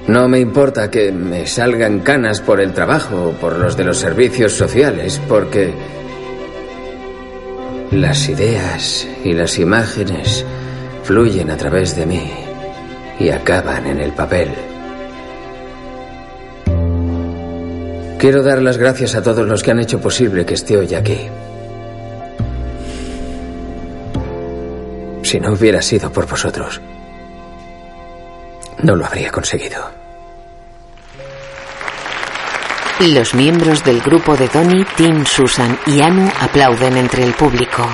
No me importa que me salgan canas por el trabajo o por los de los servicios sociales, porque las ideas y las imágenes fluyen a través de mí y acaban en el papel. Quiero dar las gracias a todos los que han hecho posible que esté hoy aquí. Si no hubiera sido por vosotros, no lo habría conseguido. Los miembros del grupo de Donnie, Tim, Susan y Anu aplauden entre el público.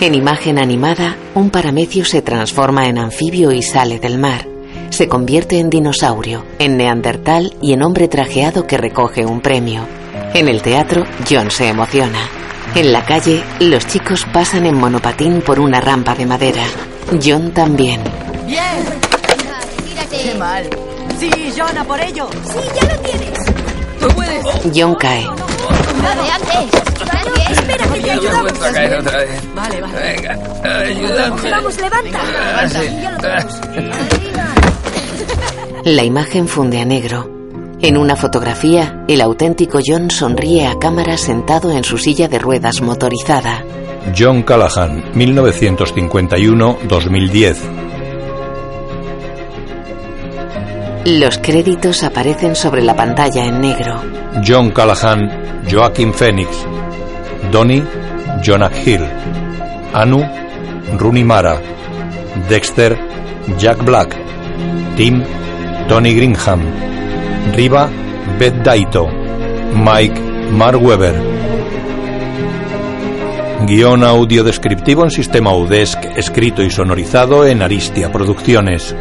En imagen animada, un paramecio se transforma en anfibio y sale del mar. Se convierte en dinosaurio, en neandertal y en hombre trajeado que recoge un premio. En el teatro, John se emociona. En la calle, los chicos pasan en monopatín por una rampa de madera. John también. ¡Bien! ¡Qué mal! ¡Sí, John, a por ello! ¡Sí, ya lo tienes! ¡Tú puedes! John cae. ¡Lo de! ¡Espera, que te ayudamos! Vale, vale. Venga, ayúdame. Vamos, levanta. Ah, tenemos. La imagen funde a negro. En una fotografía, el auténtico John sonríe a cámara sentado en su silla de ruedas motorizada. John Callahan, 1951-2010. Los créditos aparecen sobre la pantalla en negro. John Callahan, Joaquin Phoenix. Donnie, Jonah Hill. Anu, Rooney Mara. Dexter, Jack Black. Tim, Tony Greenham. Riva, Beth Daito. Mike, Mark Webber. Guión audio descriptivo en sistema UDESC, escrito y sonorizado en Aristia Producciones.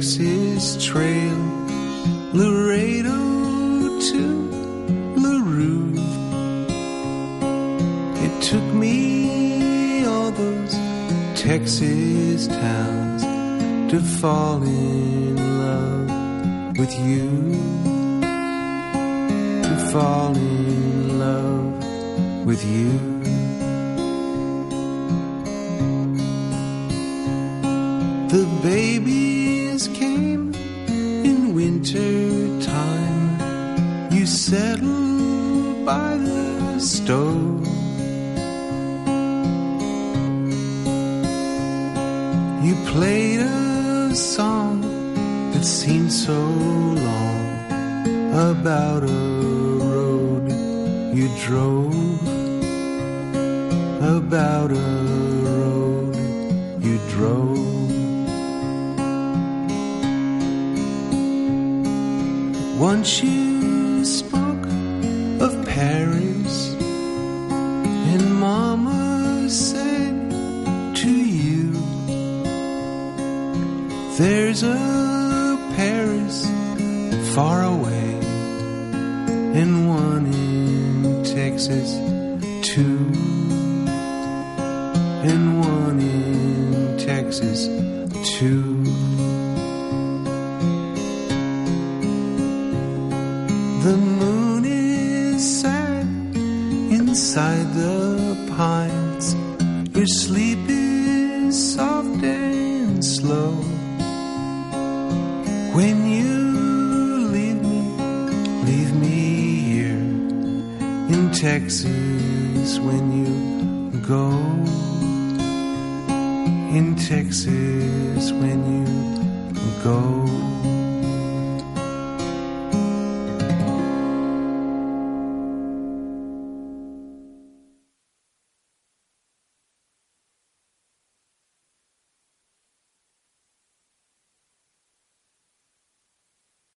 Texas trail, Laredo to LaRue. It took me all those Texas towns to fall in love with you. To fall in love with you. The babies stove. You played a song that seemed so long about a road you drove. About a